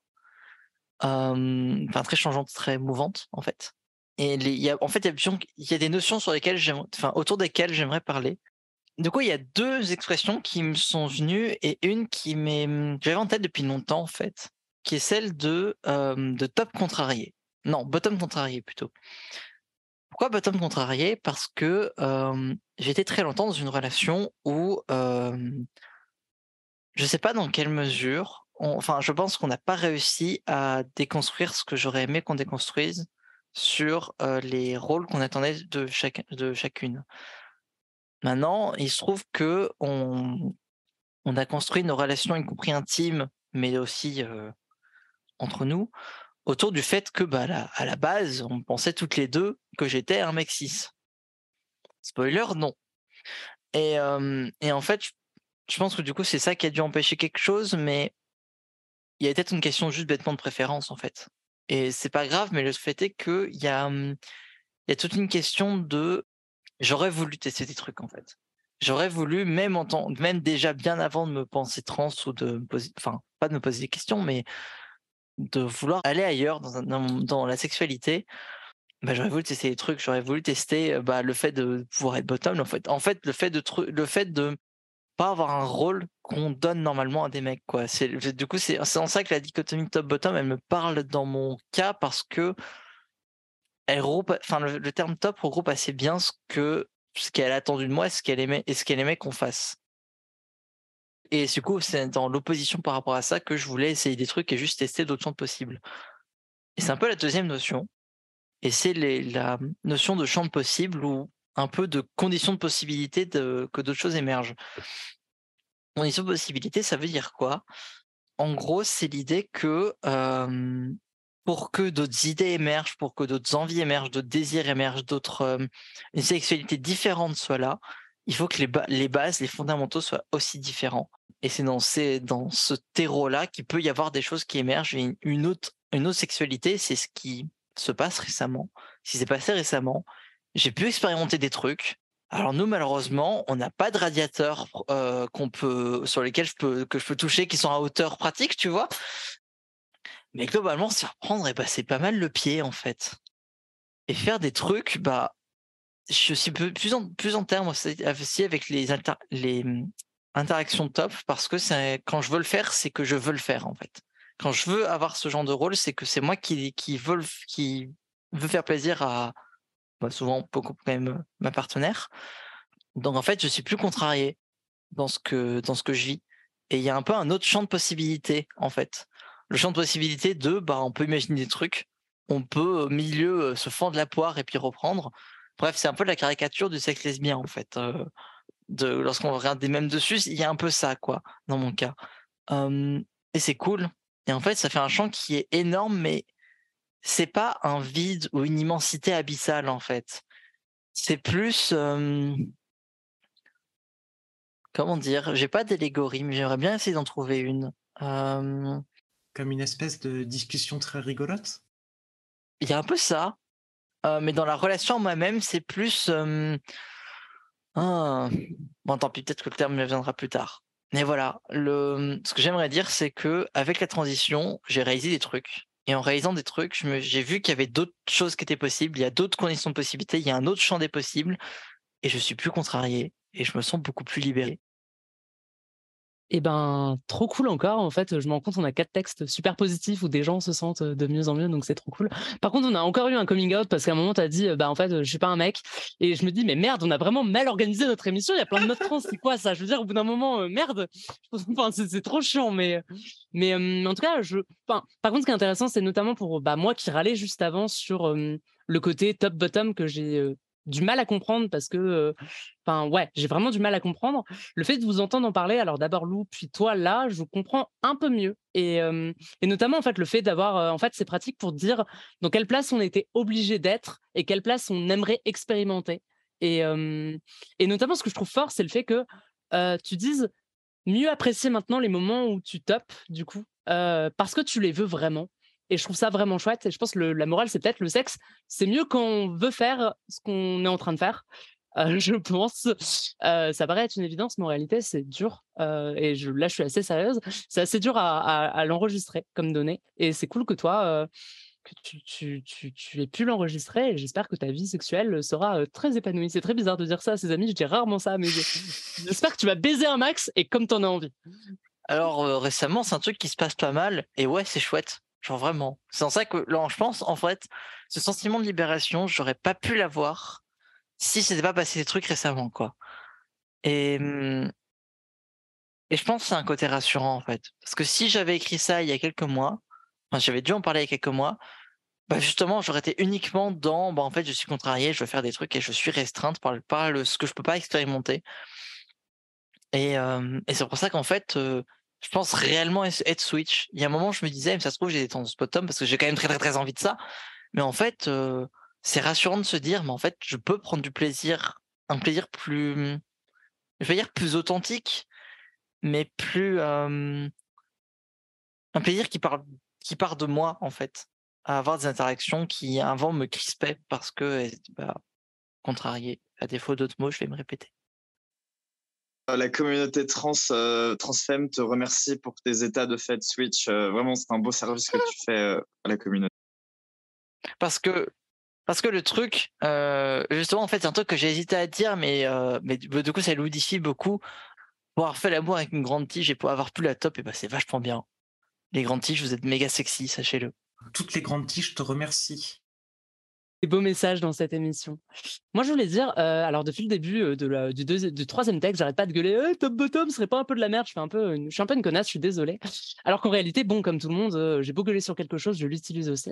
Enfin, très changeantes, très mouvantes, en fait. Et il y a, en fait, il y a, des notions sur lesquelles autour desquelles j'aimerais parler. Du coup, il y a deux expressions qui me sont venues et une qui m'est, j'avais en tête depuis longtemps, en fait, qui est celle de, de top contrarié. Non, bottom contrarié plutôt. Pourquoi bottom contrarié? Parce que j'ai été très longtemps dans une relation où je ne sais pas dans quelle mesure, enfin je pense qu'on n'a pas réussi à déconstruire ce que j'aurais aimé qu'on déconstruise sur les rôles qu'on attendait de, de chacune. Maintenant, il se trouve que on, on a construit nos relations, y compris intimes, mais aussi entre nous, autour du fait que, bah, à la base, on pensait toutes les deux que j'étais un mec cis. Spoiler, non. Et, et en fait, je pense que du coup, c'est ça qui a dû empêcher quelque chose, mais il y a peut-être une question juste bêtement de préférence, en fait. Et c'est pas grave, mais le fait est qu'il y a, il y a toute une question de j'aurais voulu tester des trucs, en fait. J'aurais voulu, même en temps, même déjà bien avant de me penser trans ou de me poser, enfin, pas de me poser des questions, mais de vouloir aller ailleurs dans, la sexualité, bah, j'aurais voulu tester des trucs, j'aurais voulu tester bah, le fait de pouvoir être bottom, en fait, le fait de le pas avoir un rôle qu'on donne normalement à des mecs quoi. C'est du coup c'est en ça que la dichotomie top bottom elle me parle dans mon cas parce que elle le, terme top regroupe assez bien ce que ce qu'elle attendait de moi, ce qu'elle aimait et ce qu'elle aimait qu'on fasse. Et du coup, c'est dans l'opposition par rapport à ça que je voulais essayer des trucs et juste tester d'autres champs possibles. Et c'est un peu la deuxième notion. Et c'est la notion de champ possible ou un peu de conditions de possibilité de, que d'autres choses émergent. Conditions de possibilité, ça veut dire quoi? En gros, c'est l'idée que pour que d'autres idées émergent, pour que d'autres envies émergent, d'autres désirs émergent, d'autres une sexualité différente soit là, il faut que les, bases, les fondamentaux soient aussi différents. Et c'est dans, ce terreau-là qu'il peut y avoir des choses qui émergent. Une autre, sexualité, c'est ce qui se passe récemment. Ce qui s'est passé récemment, j'ai pu expérimenter des trucs. Alors nous, malheureusement, on n'a pas de radiateurs euh, sur lesquels je peux, que je peux toucher, qui sont à hauteur pratique, tu vois. Mais globalement, se faire prendre et passer pas mal le pied, en fait. Et faire des trucs, bah, je suis plus en, plus en termes aussi avec les, mmh, interactions top parce que quand je veux le faire, c'est que je veux le faire en fait. Quand je veux avoir ce genre de rôle, c'est que c'est moi qui, qui, veut faire plaisir à bah, souvent beaucoup même ma partenaire. Donc en fait, je suis plus contrarié dans ce que dans ce que je vis. Et il y a un peu un autre champ de possibilités en fait. Le champ de possibilités de bah on peut imaginer des trucs, on peut au milieu se fendre la poire et puis reprendre Bref, c'est un peu la caricature du sexe lesbien, en fait. de Lorsqu'on regarde des mêmes dessus, il y a un peu ça, quoi, dans mon cas. et c'est cool. Et en fait, ça fait un champ qui est énorme, mais c'est pas un vide ou une immensité abyssale, en fait. C'est plus. comment dire J'ai pas d'allégorie, mais j'aimerais bien essayer d'en trouver une. Comme une espèce de discussion très rigolote? Il y a un peu ça. Mais dans la relation moi-même, c'est plus. Ah, bon, tant pis, peut-être que le terme me viendra plus tard. Mais voilà, ce que j'aimerais dire, c'est que avec la transition, j'ai réalisé des trucs. Et en réalisant des trucs, j'ai vu qu'il y avait d'autres choses qui étaient possibles, il y a d'autres conditions de possibilité, il y a un autre champ des possibles, et je suis plus contrarié, et je me sens beaucoup plus libéré. Eh ben, trop cool encore. En fait, je me rends compte, on a quatre textes super positifs où des gens se sentent de mieux en mieux, donc c'est trop cool. Par contre, on a encore eu un coming out parce qu'à un moment, tu as dit, bah en fait, je suis pas un mec. Et je me dis, mais merde, on a vraiment mal organisé notre émission. Il y a plein de notes trans. C'est quoi ça? Je veux dire, au bout d'un moment, merde. <laughs> Enfin, c'est trop chiant, mais, mais en tout cas, je. par contre, ce qui est intéressant, c'est notamment pour bah, moi qui râlais juste avant sur le côté top-bottom que j'ai du mal à comprendre parce que, enfin, ouais, j'ai vraiment du mal à comprendre. Le fait de vous entendre en parler, alors d'abord Lou, puis toi, là, je comprends un peu mieux. Et, notamment, en fait, le fait d'avoir, en fait, ces pratiques pour dire dans quelle place on était obligé d'être et quelle place on aimerait expérimenter. Et, et notamment, ce que je trouve fort, c'est le fait que tu dises mieux apprécier maintenant les moments où tu topes, du coup, parce que tu les veux vraiment. Et je trouve ça vraiment chouette. Et je pense que la morale, c'est peut-être le sexe. C'est mieux quand on veut faire ce qu'on est en train de faire. Euh, <laughs> je pense. Euh, ça paraît être une évidence, mais en réalité, c'est dur. Euh, et je, là, je suis assez sérieuse. C'est assez dur à, l'enregistrer comme données. Et c'est cool que toi, que tu, tu, tu, tu, aies pu l'enregistrer. Et j'espère que ta vie sexuelle sera très épanouie. C'est très bizarre de dire ça à ses amis. Je dis rarement ça, mais <laughs> j'espère que tu vas baiser un max et comme tu en as envie. Alors, récemment, c'est un truc qui se passe pas mal. Et ouais, c'est chouette. Genre vraiment. C'est en ça que, là, je pense, en fait, ce sentiment de libération, j'aurais pas pu l'avoir si c'était pas passé des trucs récemment, quoi. Et, mmh, et je pense que c'est un côté rassurant, en fait. Parce que si j'avais écrit ça il y a quelques mois, j'avais dû en parler il y a quelques mois, bah justement, j'aurais été uniquement dans, bah, en fait, je suis contrarié, je veux faire des trucs et je suis restreinte par, par le, ce que je peux pas expérimenter. Et, et c'est pour ça qu'en fait, je pense réellement être Switch. Il y a un moment, je me disais, mais ça se trouve, j'ai des tendances bottom parce que j'ai quand même très, très, très envie de ça. Mais en fait, c'est rassurant de se dire, mais en fait, je peux prendre du plaisir, un plaisir plus, je vais dire plus authentique, mais plus, un plaisir qui part, qui part de moi, en fait, à avoir des interactions qui avant me crispaient parce que, bah, contrarié. À défaut d'autres mots, je vais me répéter. Euh, la communauté trans, euh, transfemme te remercie pour tes états de fait Switch. Euh, vraiment, c'est un beau service que tu <laughs> fais à la communauté. Parce que, parce que le truc, justement, en fait, c'est un truc que j'ai hésité à dire, mais, mais du coup, ça ludifie beaucoup. Pour avoir fait l'amour avec une grande tige et pour avoir plus la top, et bah, c'est vachement bien. Les grandes tiges, vous êtes méga sexy, sachez-le. Toutes les grandes tiges te remercient des beaux messages dans cette émission. Moi, je voulais dire, euh, alors depuis le début euh, du, du, troisième texte, j'arrête pas de gueuler hey, top bottom, ce serait pas un peu de la merde? Je fais un peu, une, je suis un peu une connasse, je suis désolé. Alors qu'en réalité, bon, comme tout le monde, euh, j'ai beau gueuler sur quelque chose, je l'utilise aussi.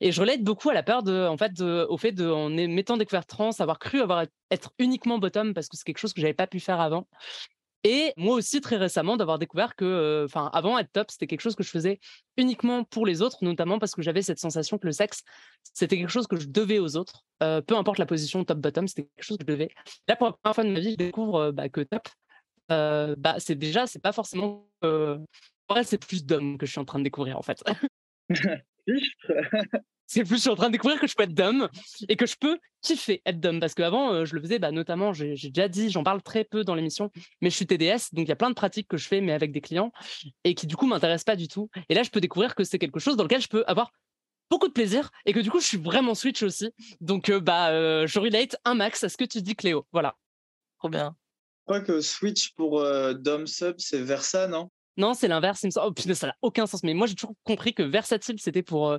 Et je relate beaucoup à la peur de, en fait, au fait de, en découvert trans, avoir cru avoir être uniquement bottom parce que c'est quelque chose que j'avais pas pu faire avant. Et moi aussi, très récemment, d'avoir découvert que, enfin, avant être top, c'était quelque chose que je faisais uniquement pour les autres, notamment parce que j'avais cette sensation que le sexe, c'était quelque chose que je devais aux autres, peu importe la position top-bottom, c'était quelque chose que je devais. Là, pour la première fois de ma vie, je découvre bah, que top, bah, c'est déjà, c'est pas forcément. en vrai, c'est plus d'hommes que je suis en train de découvrir, en fait. <laughs> c'est plus je suis en train de découvrir que je peux être dumb et que je peux kiffer être dumb parce qu'avant euh, je le faisais bah, notamment j'ai déjà dit j'en parle très peu dans l'émission mais je suis TDS donc il y a plein de pratiques que je fais mais avec des clients et qui du coup m'intéressent pas du tout. Et là je peux découvrir que c'est quelque chose dans lequel je peux avoir beaucoup de plaisir et que du coup je suis vraiment switch aussi. Donc euh, bah euh, je relate un max à ce que tu dis Cléo. Voilà. Trop bien. Je crois que switch pour dom sub c'est Versa non? Non, c'est l'inverse. Oh putain, ça n'a aucun sens. Mais moi, j'ai toujours compris que versatile, c'était pour euh,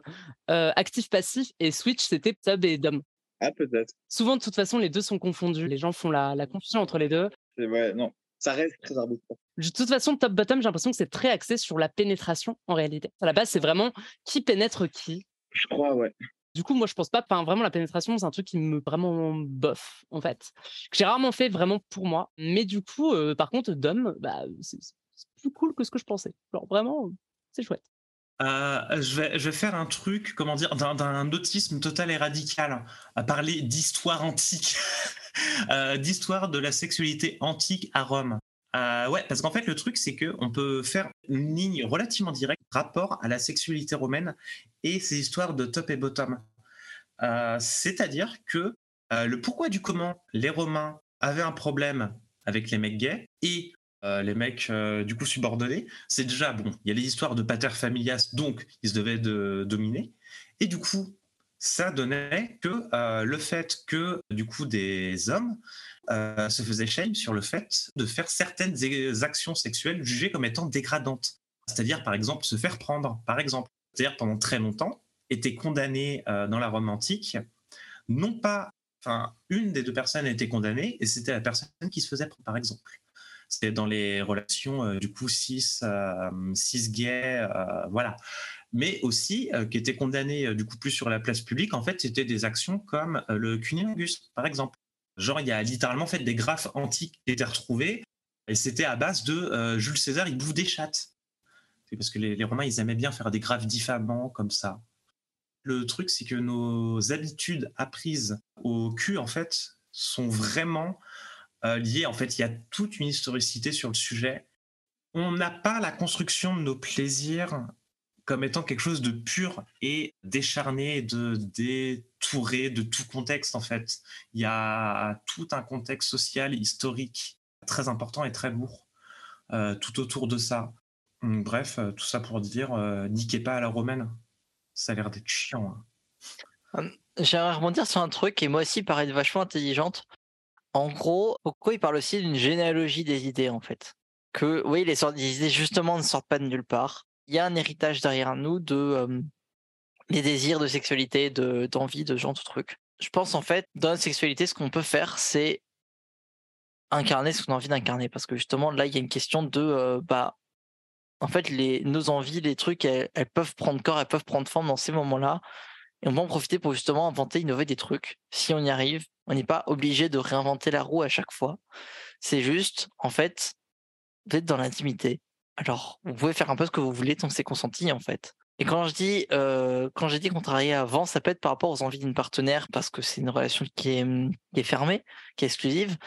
euh, actif-passif et switch, c'était sub et dom. Ah, peut-être. Souvent, de toute façon, les deux sont confondus. Les gens font la, confusion entre les deux. Ouais, non. Ça reste très arbitraire. De toute façon, top-bottom, j'ai l'impression que c'est très axé sur la pénétration en réalité. À la base, c'est vraiment qui pénètre qui. Je crois, ouais. Du coup, moi, je pense pas. Enfin, vraiment, la pénétration, c'est un truc qui me vraiment bof, en fait. Que j'ai rarement fait vraiment pour moi. Mais du coup, euh, par contre, Dom, bah, c'est plus cool que ce que je pensais. Alors, vraiment, c'est chouette. Euh, je, vais, faire un truc, comment dire, d'un autisme total et radical, à parler d'histoire antique, <laughs> euh, d'histoire de la sexualité antique à Rome. Euh, ouais, parce qu'en fait, le truc, c'est qu'on peut faire une ligne relativement directe rapport à la sexualité romaine et ces histoires de top et bottom. C'est-à-dire que le pourquoi du comment les Romains avaient un problème avec les mecs gays et euh, les mecs euh, du coup subordonnés, c'est déjà bon. Il y a les histoires de pater familias, donc ils se devaient de dominer. Et du coup, ça donnait que euh, le fait que du coup des hommes se faisaient shame sur le fait de faire certaines actions sexuelles jugées comme étant dégradantes. C'est-à-dire par exemple se faire prendre, par exemple. C'est-à-dire pendant très longtemps étaient condamnés dans la Rome antique, non pas, enfin une des deux personnes était condamnée et c'était la personne qui se faisait prendre, par exemple c'était dans les relations euh, du coup cis, euh, cis gay, euh, voilà. Mais aussi qui étaient condamnés du coup plus sur la place publique. En fait, c'était des actions comme le cunilingus, par exemple. Genre, il y a littéralement fait des graphes antiques qui étaient retrouvés et c'était à base de Jules César, il bouffe des chattes. C'est parce que les, les, Romains, ils aimaient bien faire des graphes diffamants comme ça. Le truc, c'est que nos habitudes apprises au cul, en fait, sont vraiment euh. En fait, il y a toute une historicité sur le sujet. On n'a pas la construction de nos plaisirs comme étant quelque chose de pur et décharné, de détouré de tout contexte en fait. Il y a tout un contexte social, historique très important et très lourd euh, tout autour de ça. Bref, euh, tout ça pour dire, euh, niquez pas à la romaine. Ça a l'air d'être chiant. Hein. J'aimerais rebondir sur un truc qui moi aussi paraît vachement intelligente. En gros, pourquoi il parle aussi d'une généalogie des idées, en fait? Que, oui, les, idées, justement, ne sortent pas de nulle part. Il y a un héritage derrière nous de des désirs de sexualité, de, d'envie, de genre de trucs. Je pense, en fait, dans notre sexualité, ce qu'on peut faire, c'est incarner ce qu'on a envie d'incarner. Parce que, justement, là, il y a une question de, bah, en fait, les, nos envies, les trucs, elles, peuvent prendre corps, elles peuvent prendre forme dans ces moments-là. Et on va en profiter pour justement inventer, innover des trucs. Si on y arrive, on n'est pas obligé de réinventer la roue à chaque fois. C'est juste, en fait, vous êtes dans l'intimité. Alors, vous pouvez faire un peu ce que vous voulez tant que c'est consenti, en fait. Et quand je dis, euh, quand j'ai dit qu'on travaillait avant, ça peut être par rapport aux envies d'une partenaire parce que c'est une relation qui est, fermée, qui est exclusive,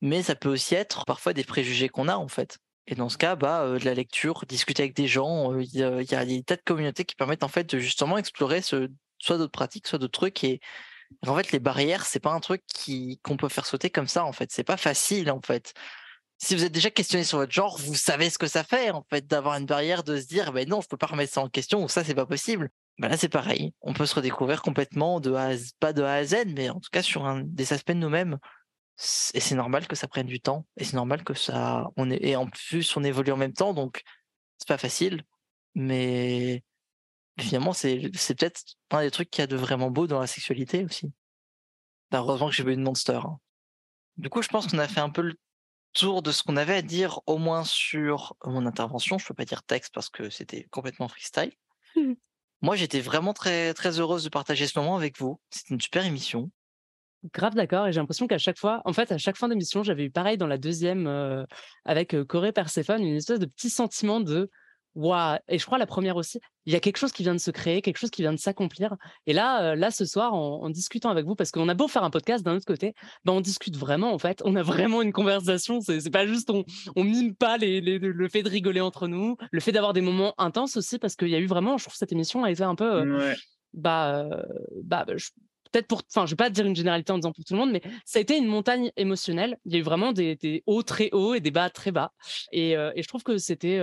mais ça peut aussi être parfois des préjugés qu'on a, en fait. Et dans ce cas, bah, euh, de la lecture, discuter avec des gens, euh, il y, a des tas de communautés qui permettent en fait de justement explorer ce, soit d'autres pratiques, soit d'autres trucs. Et en fait, les barrières, c'est pas un truc qui qu'on peut faire sauter comme ça. En fait, c'est pas facile. En fait, si vous êtes déjà questionné sur votre genre, vous savez ce que ça fait en fait d'avoir une barrière, de se dire, ben non, je peux pas remettre ça en question ou ça, c'est pas possible. Ben là, c'est pareil. On peut se redécouvrir complètement de A pas de A à Z, mais en tout cas sur un, des aspects de nous-mêmes. Et c'est normal que ça prenne du temps. Et c'est normal que ça, on est, et en plus, on évolue en même temps, donc c'est pas facile. Mais finalement, c'est peut-être un des trucs qu'il y a de vraiment beau dans la sexualité aussi. Bah, heureusement que j'ai vu une monster. Hein. Du coup, je pense qu'on a fait un peu le tour de ce qu'on avait à dire, au moins sur mon intervention. Je peux pas dire texte parce que c'était complètement freestyle. Moi, j'étais vraiment très, très heureuse de partager ce moment avec vous. C'était une super émission. Grave d'accord, et j'ai l'impression qu'à chaque fois, en fait, à chaque fin d'émission, j'avais eu pareil dans la deuxième euh, avec euh, Corée Perséphone, une espèce de petit sentiment de et je crois la première aussi, il y a quelque chose qui vient de se créer, quelque chose qui vient de s'accomplir. Et là, euh, là, ce soir, en, discutant avec vous, parce qu'on a beau faire un podcast d'un autre côté, ben on discute vraiment, en fait. On a <laughs> vraiment une conversation. C'est pas juste, on, on mime pas les, le fait de rigoler entre nous, le fait d'avoir des moments intenses aussi, parce qu'il y a eu vraiment, je trouve cette émission a été un peu, euh, bah, euh, bah, peut-être pour, enfin, je vais pas dire une généralité en disant pour tout le monde, mais ça a été une montagne émotionnelle. Il y a eu vraiment des, hauts très hauts et des bas très bas. Et, et je trouve que c'était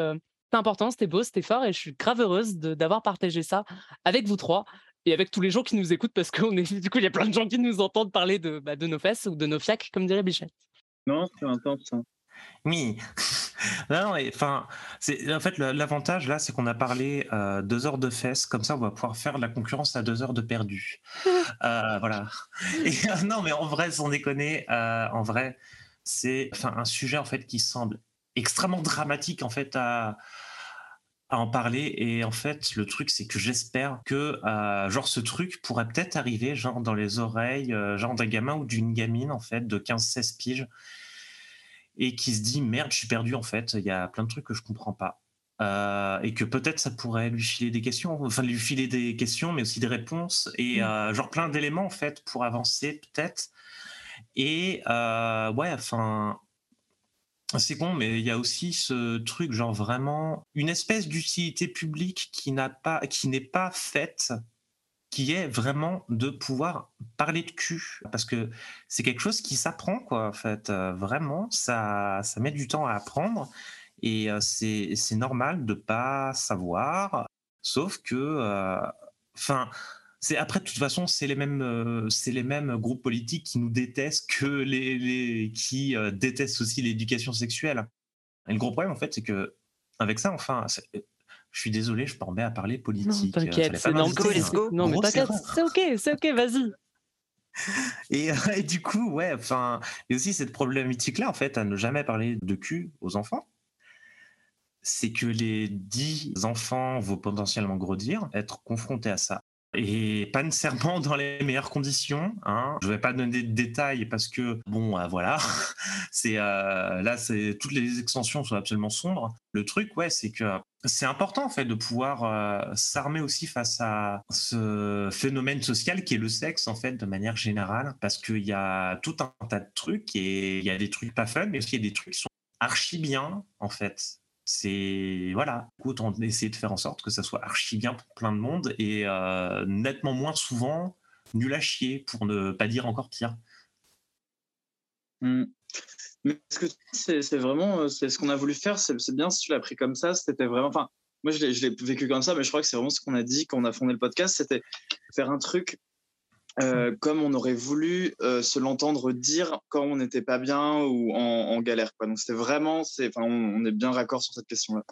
c'était important, c'était beau, c'était fort et je suis grave heureuse d'avoir partagé ça avec vous trois et avec tous les gens qui nous écoutent parce que est, <laughs> du coup, il y a plein de gens qui nous entendent parler de, bah, de nos fesses ou de nos fiacs, comme dirait Bichette. Non, c'est intense ça. Oui. <laughs> non, enfin, c'est en fait l'avantage là, c'est qu'on a parlé euh, deux heures de fesses, comme ça on va pouvoir faire de la concurrence à deux heures de perdu. <laughs> Euh, voilà. Et, non, mais en vrai, sans déconner, euh, en vrai, c'est enfin un sujet en fait qui semble extrêmement dramatique en fait à à en parler et en fait le truc c'est que j'espère que euh, genre ce truc pourrait peut-être arriver genre dans les oreilles euh, genre d'un gamin ou d'une gamine en fait de 15-16 piges et qui se dit merde je suis perdu en fait il y a plein de trucs que je comprends pas euh, et que peut-être ça pourrait lui filer des questions enfin lui filer des questions mais aussi des réponses et Mmh. genre plein d'éléments en fait pour avancer peut-être et ouais enfin c'est con, mais il y a aussi ce truc, genre vraiment une espèce d'utilité publique qui n'a pas, qui n'est pas faite, qui est vraiment de pouvoir parler de cul, parce que c'est quelque chose qui s'apprend, quoi. En fait, Euh, vraiment, ça, ça met du temps à apprendre, et euh, c'est, normal de pas savoir, sauf que, euh, enfin. C'est après de toute façon c'est les mêmes euh, c'est les mêmes groupes politiques qui nous détestent que les, les qui euh, détestent aussi l'éducation sexuelle. Et le gros problème en fait c'est que avec ça enfin c'est- je suis désolé je m'en à parler Non, politique. euh, t'inquiète, c'est normal. m'inviter, let's go. Non, mais t'inquiète, c'est ok, c'est ok, vas-y. Et, euh, et du coup, ouais, enfin, il y a aussi cette problématique-là, en fait, à ne jamais parler de cul aux enfants. C'est que les dix enfants vont potentiellement grandir, être confrontés à ça. Et pas nécessairement dans les meilleures conditions. Hein. Je vais pas donner de détails parce que bon, euh, voilà, <laughs> euh, là, toutes les extensions sont absolument sombres. Le truc, ouais, c'est que c'est important en fait de pouvoir euh, s'armer aussi face à ce phénomène social qui est le sexe en fait de manière générale parce qu'il y a tout un tas de trucs et il y a des trucs pas fun mais aussi des trucs qui sont archi bien en fait c'est voilà écoute on essaie de faire en sorte que ça soit archi bien pour plein de monde et euh, nettement moins souvent nul à chier pour ne pas dire encore pire Mm. Mais ce que c'est vraiment euh, c'est ce qu'on a voulu faire. C'est bien si tu l'as pris comme ça. C'était vraiment. Enfin, moi, je l'ai vécu comme ça, mais je crois que c'est vraiment ce qu'on a dit quand on a fondé le podcast. C'était faire un truc euh, comme on aurait voulu euh, se l'entendre dire quand on n'était pas bien ou en, en galère. Quoi. Donc, c'était vraiment. c'est- on, on est bien raccord sur cette question-là.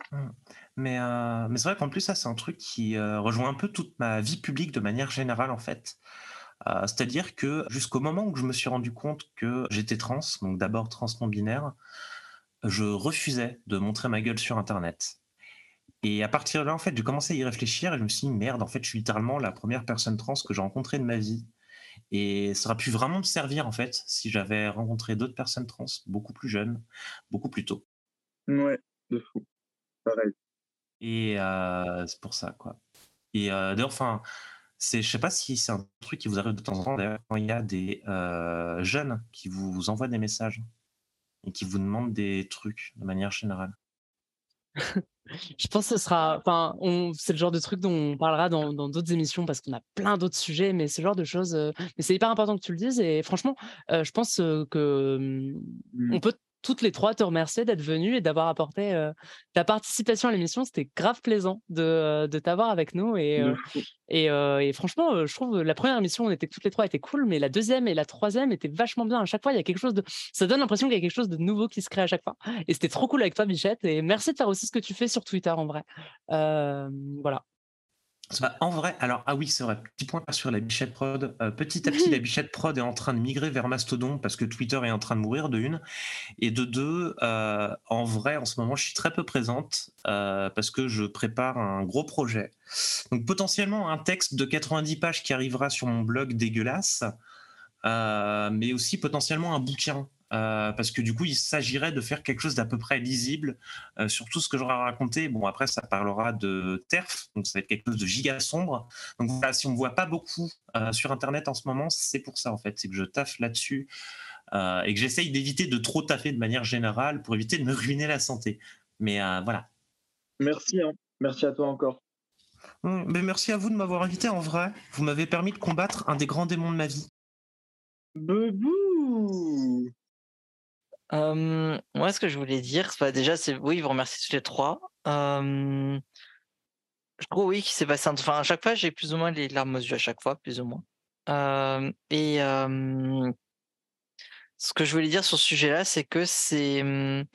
Mais, euh, mais c'est vrai qu'en plus, ça, c'est un truc qui rejoint un peu toute ma vie publique de manière générale, en fait. C'est-à-dire que jusqu'au moment où je me suis rendu compte que j'étais trans, donc d'abord trans non binaire, je refusais de montrer ma gueule sur Internet. Et à partir de là, en fait, j'ai commencé à y réfléchir et je me suis dit, merde, en fait, je suis littéralement la première personne trans que j'ai rencontrée de ma vie. Et ça aurait pu vraiment me servir, en fait, si j'avais rencontré d'autres personnes trans beaucoup plus jeunes, beaucoup plus tôt. Ouais, de fou. Pareil. Et euh, c'est pour ça, quoi. Et euh, d'ailleurs, enfin, c'est, je sais pas si c'est un truc qui vous arrive de temps en temps, d'ailleurs, quand il y a des euh, jeunes qui vous envoient des messages et qui vous demandent des trucs de manière générale. <laughs> Je pense que ce sera. Enfin, on... c'est le genre de truc dont on parlera dans d'autres émissions parce qu'on a plein d'autres sujets, mais ce genre de choses. euh, Mais c'est hyper important que tu le dises. Et franchement, euh, je pense euh, que hum, Mm. on peut toutes les trois te remercier d'être venu et d'avoir apporté euh, ta participation à l'émission. C'était grave plaisant de, euh, de t'avoir avec nous. Et, euh, et, euh, et franchement, je trouve la première émission, on était toutes les trois, était cool, mais la deuxième et la troisième étaient vachement bien. À chaque fois, il y a quelque chose de. Ça donne l'impression qu'il y a quelque chose de nouveau qui se crée à chaque fois. Et c'était trop cool avec toi, Bichette. Et merci de faire aussi ce que tu fais sur Twitter en vrai. Voilà. En vrai, alors, ah oui, c'est vrai, petit point sur la Bichette Prod. Euh, petit à petit, la Bichette Prod est en train de migrer vers Mastodon parce que Twitter est en train de mourir, de une. Et de deux, euh, en vrai, en ce moment, je suis très peu présente euh, parce que je prépare un gros projet. Donc, potentiellement, un texte de 90 pages qui arrivera sur mon blog dégueulasse, mais aussi potentiellement un bouquin. Euh, parce que du coup, il s'agirait de faire quelque chose d'à peu près lisible euh, sur tout ce que j'aurai raconté. Bon, après, ça parlera de TERF, donc ça va être quelque chose de giga sombre. Donc voilà, si on ne me voit pas beaucoup euh, sur Internet en ce moment, c'est pour ça en fait, c'est que je taffe là-dessus euh, et que j'essaye d'éviter de trop taffer de manière générale pour éviter de me ruiner la santé. Mais euh, voilà. Merci. Hein. Merci à toi encore. Hum, Mais merci à vous de m'avoir invité en vrai. Vous m'avez permis de combattre un des grands démons de ma vie. Bebou Euh, moi, ce que je voulais dire, bah, déjà, c'est oui, vous remercier tous les trois. Je trouve oui qu'il s'est passé. un- Enfin, à chaque fois, j'ai plus ou moins les larmes aux yeux à chaque fois, plus ou moins. Et ce que je voulais dire sur ce sujet-là, c'est que c'est hum,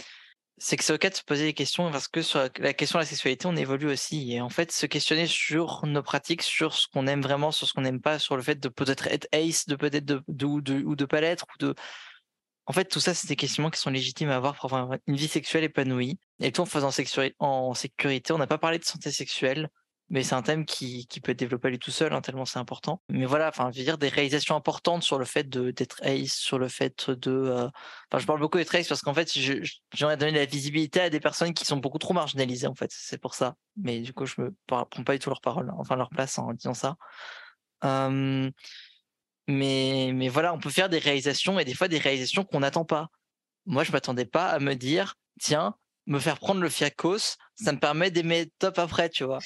c'est que c'est ok de se poser des questions parce que sur la- question de la sexualité, on évolue aussi. Et en fait, se questionner sur nos pratiques, sur ce qu'on aime vraiment, sur ce qu'on n'aime pas, sur le fait de peut-être être ace, de peut-être de, de, de ou de pas l'être, ou de En fait, tout ça, c'est des questionnements qui sont légitimes à avoir pour avoir une vie sexuelle épanouie. Et tout en faisant en sécurité, on n'a pas parlé de santé sexuelle, mais c'est un thème qui, peut être développé lui tout seul, hein, tellement c'est important. Mais voilà, enfin, je veux dire des réalisations importantes sur le fait d'être ace, sur le fait de. Euh, enfin, je parle beaucoup d'être ace parce qu'en fait, j'aimerais donner de la visibilité à des personnes qui sont beaucoup trop marginalisées, en fait. C'est pour ça. Mais du coup, je me prends pas du tout leur parole, enfin leur place en disant ça. Mais, voilà, on peut faire des réalisations et des fois des réalisations qu'on n'attend pas. Moi, je m'attendais pas à me dire, tiens, me faire prendre le fiacos, ça me permet d'aimer top après, tu vois.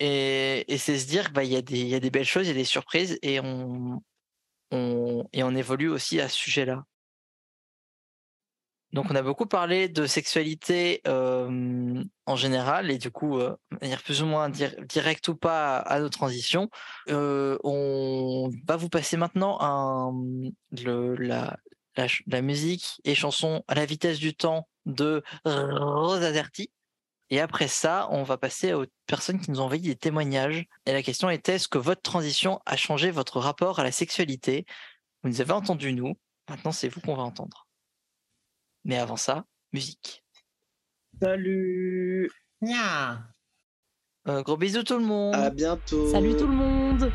Et, c'est se dire, bah, y, a des, belles choses, il y a des surprises, et on, on, et on évolue aussi à ce sujet-là. Donc, on a beaucoup parlé de sexualité en général, et du coup, euh, manière plus ou moins direct ou pas à, nos transitions. on va vous passer maintenant la, la, musique et chanson à la vitesse du temps de Rosa Zerti. Et après ça, on va passer aux personnes qui nous ont envoyé des témoignages. Et la question était est-ce que votre transition a changé votre rapport à la sexualité? Vous nous avez entendu, nous. Maintenant, c'est vous qu'on va entendre. Mais avant ça, musique. Salut. Euh, Gros bisous tout le monde. À bientôt. Salut tout le monde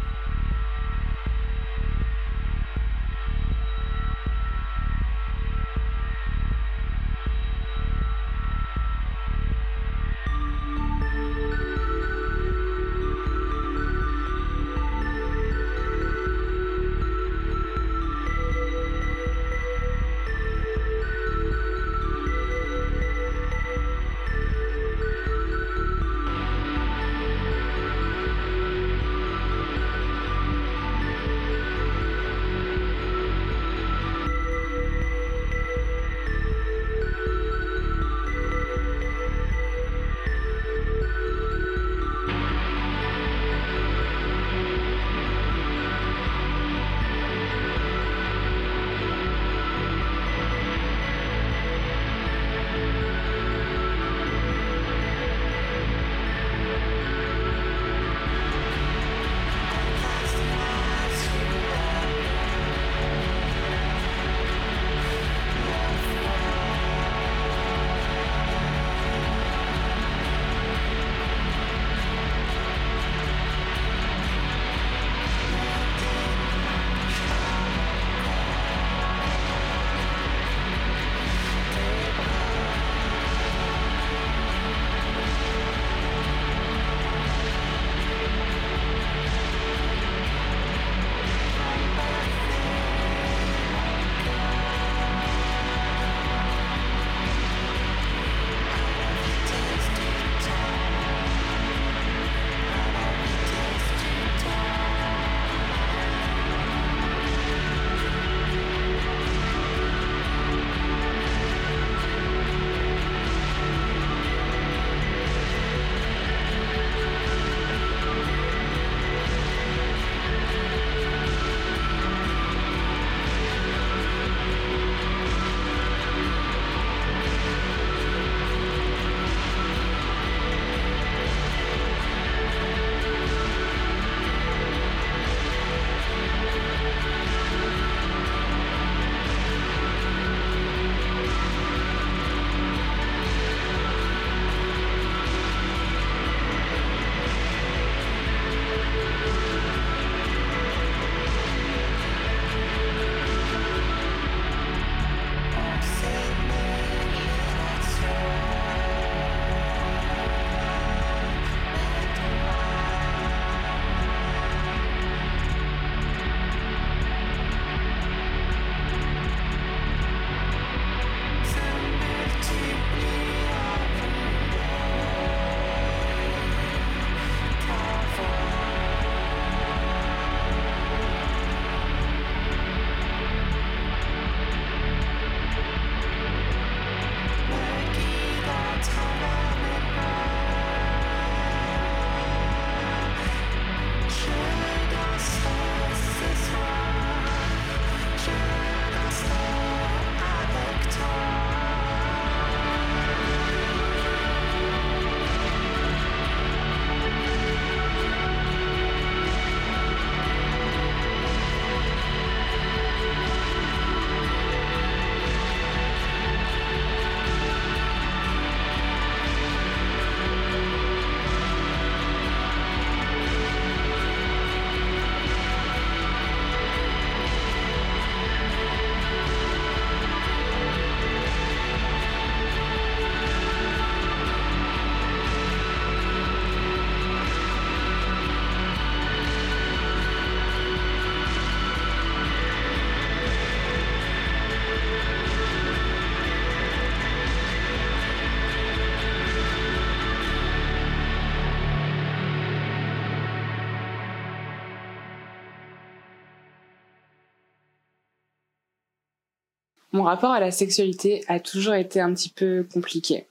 Mon rapport à la sexualité a toujours été un petit peu compliqué.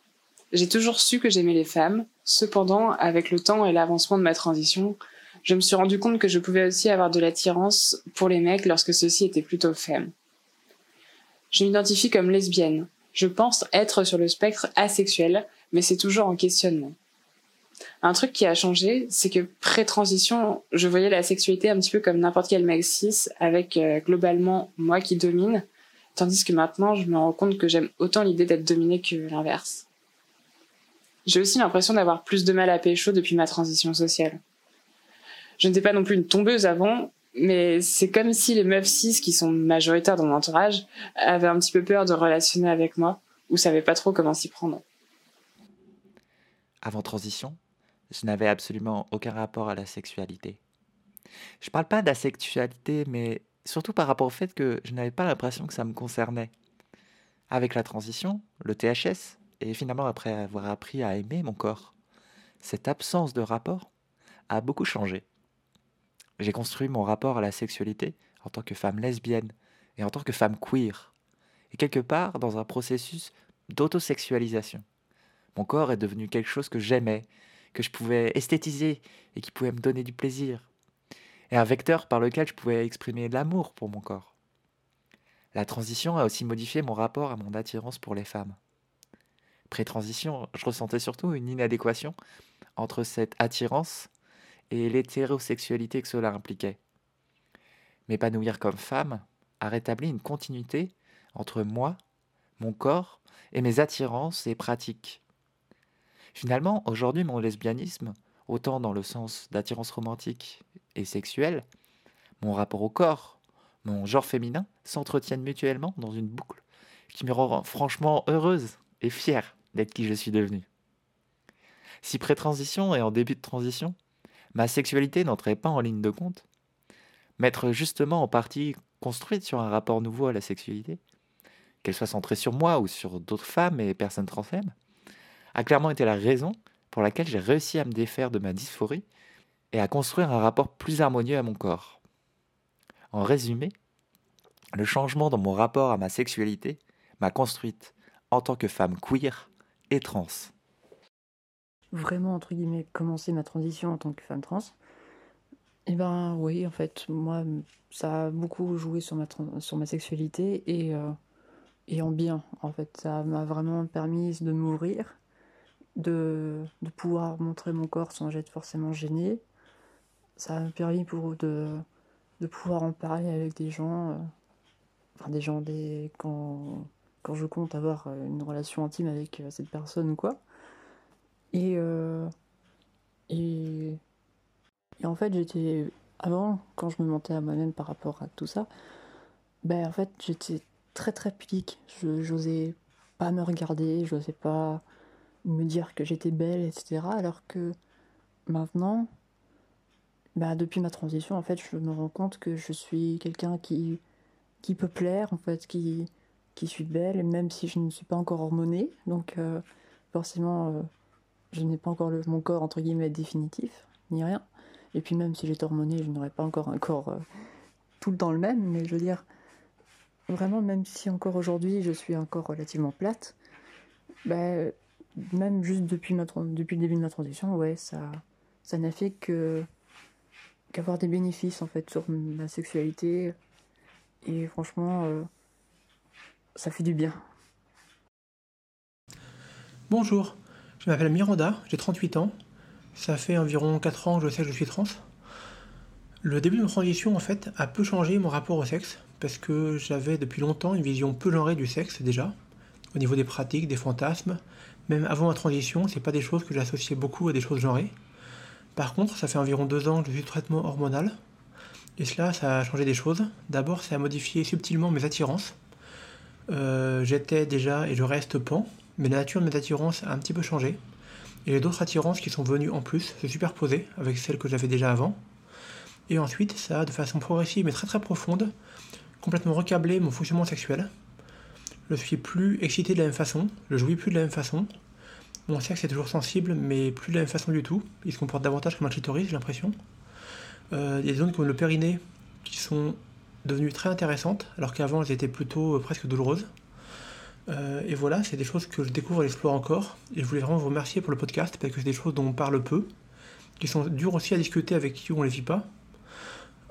J'ai toujours su que j'aimais les femmes. Cependant, avec le temps et l'avancement de ma transition, je me suis rendu compte que je pouvais aussi avoir de l'attirance pour les mecs lorsque ceux-ci étaient plutôt faibles. Je m'identifie comme lesbienne. Je pense être sur le spectre asexuel, mais c'est toujours en questionnement. Un truc qui a changé, c'est que pré-transition, je voyais la sexualité un petit peu comme n'importe quel mec cis, avec euh, globalement moi qui domine, tandis que maintenant, je me rends compte que j'aime autant l'idée d'être dominée que l'inverse. J'ai aussi l'impression d'avoir plus de mal à pécho depuis ma transition sociale. Je n'étais pas non plus une tombeuse avant, mais c'est comme si les meufs cis qui sont majoritaires dans mon entourage avaient un petit peu peur de relationner avec moi ou savaient pas trop comment s'y prendre. Avant transition, je n'avais absolument aucun rapport à la sexualité. Je parle pas d'asexualité, mais surtout par rapport au fait que je n'avais pas l'impression que ça me concernait. Avec la transition, le THS, et finalement après avoir appris à aimer mon corps, cette absence de rapport a beaucoup changé. J'ai construit mon rapport à la sexualité en tant que femme lesbienne et en tant que femme queer, et quelque part dans un processus d'autosexualisation. Mon corps est devenu quelque chose que j'aimais, que je pouvais esthétiser et qui pouvait me donner du plaisir, et un vecteur par lequel je pouvais exprimer l'amour pour mon corps. La transition a aussi modifié mon rapport à mon attirance pour les femmes. Pré-transition, je ressentais surtout une inadéquation entre cette attirance et l'hétérosexualité que cela impliquait. M'épanouir comme femme a rétabli une continuité entre moi, mon corps et mes attirances et pratiques. Finalement, aujourd'hui, mon lesbianisme, autant dans le sens d'attirance romantique et sexuelle, mon rapport au corps, mon genre féminin s'entretiennent mutuellement dans une boucle qui me rend franchement heureuse et fière d'être qui je suis devenu. Si pré-transition et en début de transition, ma sexualité n'entrait pas en ligne de compte, m'être justement en partie construite sur un rapport nouveau à la sexualité, qu'elle soit centrée sur moi ou sur d'autres femmes et personnes transfemmes, a clairement été la raison pour laquelle j'ai réussi à me défaire de ma dysphorie et à construire un rapport plus harmonieux à mon corps. En résumé, le changement dans mon rapport à ma sexualité m'a construite en tant que femme queer et trans. Vraiment, entre guillemets, commencer ma transition en tant que femme trans, eh ben oui, en fait, moi, ça a beaucoup joué sur ma, sur ma sexualité et, euh, et en bien. En fait, ça m'a vraiment permis de m'ouvrir de, pouvoir montrer mon corps sans être forcément gêné. Ça m'a permis pour de, de pouvoir en parler avec des gens, euh, enfin des gens quand, quand je compte avoir une relation intime avec euh, cette personne ou quoi. Et, euh, et, et, en fait, j'étais. Avant, quand je me mentais à moi-même par rapport à tout ça, ben en fait, j'étais très très pudique. Je j'osais pas me regarder, j'osais pas me dire que j'étais belle, etc. Alors que maintenant, bah, depuis ma transition, en fait, je me rends compte que je suis quelqu'un qui, qui peut plaire, en fait, qui, qui suis belle, même si je ne suis pas encore hormonée. Donc, euh, forcément, euh, je n'ai pas encore le, mon corps, entre guillemets, définitif, ni rien. Et puis, même si j'étais hormonée, je n'aurais pas encore un corps euh, tout le temps le même. Mais je veux dire, vraiment, même si encore aujourd'hui, je suis encore relativement plate, bah, même juste depuis, le début de ma transition, ouais, ça, ça n'a fait que qu'avoir des bénéfices en fait sur ma sexualité. Et franchement, euh, ça fait du bien. Bonjour, je m'appelle Miranda, j'ai 38 ans. Ça fait environ 4 ans que je sais que je suis trans. Le début de ma transition, en fait, a peu changé mon rapport au sexe, parce que j'avais depuis longtemps une vision peu genrée du sexe déjà, au niveau des pratiques, des fantasmes, même avant ma transition, c'est pas des choses que j'associais beaucoup à des choses genrées. Par contre, ça fait environ deux ans que je suis traitement hormonal. Et cela, ça a changé des choses. D'abord, ça a modifié subtilement mes attirances. Euh, j'étais déjà et je reste pan, mais la nature de mes attirances a un petit peu changé. Et j'ai d'autres attirances qui sont venues en plus se superposer avec celles que j'avais déjà avant. Et ensuite, ça a de façon progressive mais très très profonde complètement recablé mon fonctionnement sexuel. Je suis plus excité de la même façon, je jouis plus de la même façon. Mon sexe est toujours sensible, mais plus de la même façon du tout. Il se comporte davantage comme un clitoris, j'ai l'impression. Euh, il y a des zones comme le périnée qui sont devenues très intéressantes, alors qu'avant elles étaient plutôt euh, presque douloureuses. Euh, et voilà, c'est des choses que je découvre et explore encore. Et je voulais vraiment vous remercier pour le podcast, parce que c'est des choses dont on parle peu, qui sont dures aussi à discuter avec qui on ne les vit pas.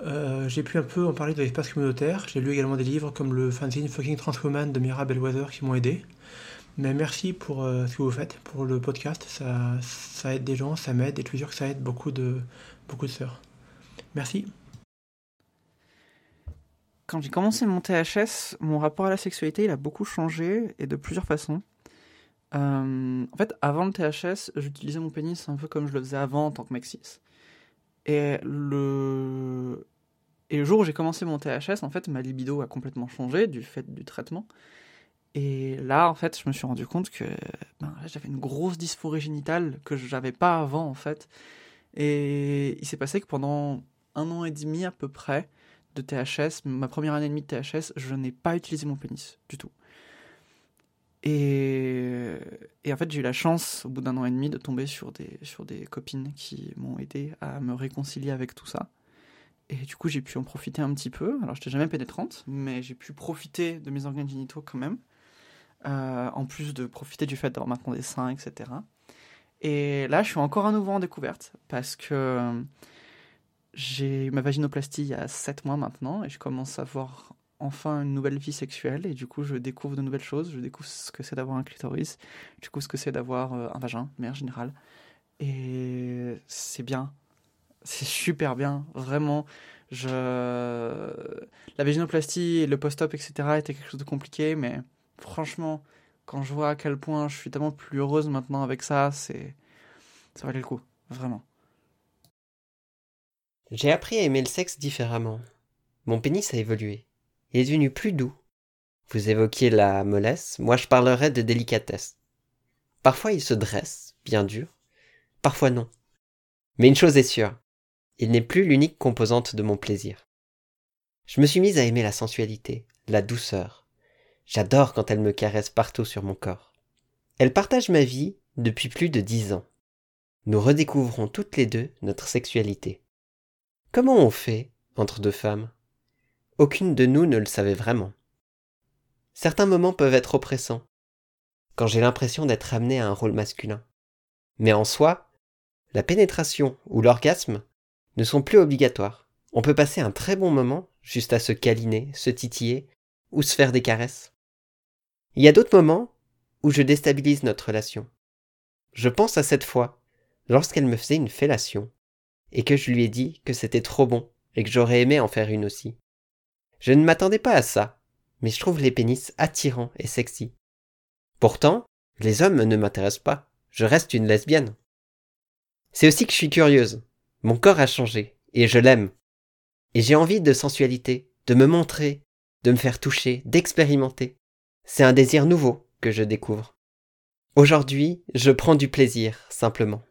Euh, j'ai pu un peu en parler de l'espace communautaire. J'ai lu également des livres comme le fanzine Fucking Transwoman de Mira Bellwether qui m'ont aidé. Mais merci pour euh, ce que vous faites, pour le podcast. Ça, aide des gens, ça m'aide et je suis sûr que ça aide beaucoup de, beaucoup de sœurs. Merci. Quand j'ai commencé mon THS, mon rapport à la sexualité, il a beaucoup changé et de plusieurs façons. Euh, en fait, avant le THS, j'utilisais mon pénis un peu comme je le faisais avant en tant que mec cis. Et le... et le jour où j'ai commencé mon THS, en fait, ma libido a complètement changé du fait du traitement. Et là, en fait, je me suis rendu compte que ben, j'avais une grosse dysphorie génitale que je n'avais pas avant, en fait. Et il s'est passé que pendant un an et demi à peu près de THS, ma première année et demie de THS, je n'ai pas utilisé mon pénis du tout. Et, et en fait, j'ai eu la chance, au bout d'un an et demi, de tomber sur des, sur des copines qui m'ont aidé à me réconcilier avec tout ça. Et du coup, j'ai pu en profiter un petit peu. Alors, je n'étais jamais pénétrante, mais j'ai pu profiter de mes organes génitaux quand même. Euh, en plus de profiter du fait d'avoir maintenant des seins, etc. Et là, je suis encore à nouveau en découverte parce que j'ai eu ma vaginoplastie il y a 7 mois maintenant et je commence à avoir enfin une nouvelle vie sexuelle et du coup je découvre de nouvelles choses, je découvre ce que c'est d'avoir un clitoris, du coup ce que c'est d'avoir euh, un vagin, mais en général. Et c'est bien, c'est super bien, vraiment. Je... La vaginoplastie le post-op, etc. étaient quelque chose de compliqué, mais franchement, quand je vois à quel point je suis tellement plus heureuse maintenant avec ça, c'est ça valait le coup, vraiment. J'ai appris à aimer le sexe différemment. Mon pénis a évolué. Il est devenu plus doux. Vous évoquiez la mollesse, moi je parlerai de délicatesse. Parfois il se dresse, bien dur, parfois non. Mais une chose est sûre, il n'est plus l'unique composante de mon plaisir. Je me suis mise à aimer la sensualité, la douceur. J'adore quand elle me caresse partout sur mon corps. Elle partage ma vie depuis plus de dix ans. Nous redécouvrons toutes les deux notre sexualité. Comment on fait entre deux femmes? Aucune de nous ne le savait vraiment. Certains moments peuvent être oppressants, quand j'ai l'impression d'être amené à un rôle masculin. Mais en soi, la pénétration ou l'orgasme ne sont plus obligatoires. On peut passer un très bon moment juste à se câliner, se titiller ou se faire des caresses. Il y a d'autres moments où je déstabilise notre relation. Je pense à cette fois, lorsqu'elle me faisait une fellation et que je lui ai dit que c'était trop bon et que j'aurais aimé en faire une aussi. Je ne m'attendais pas à ça, mais je trouve les pénis attirants et sexy. Pourtant, les hommes ne m'intéressent pas, je reste une lesbienne. C'est aussi que je suis curieuse. Mon corps a changé, et je l'aime. Et j'ai envie de sensualité, de me montrer, de me faire toucher, d'expérimenter. C'est un désir nouveau que je découvre. Aujourd'hui, je prends du plaisir, simplement.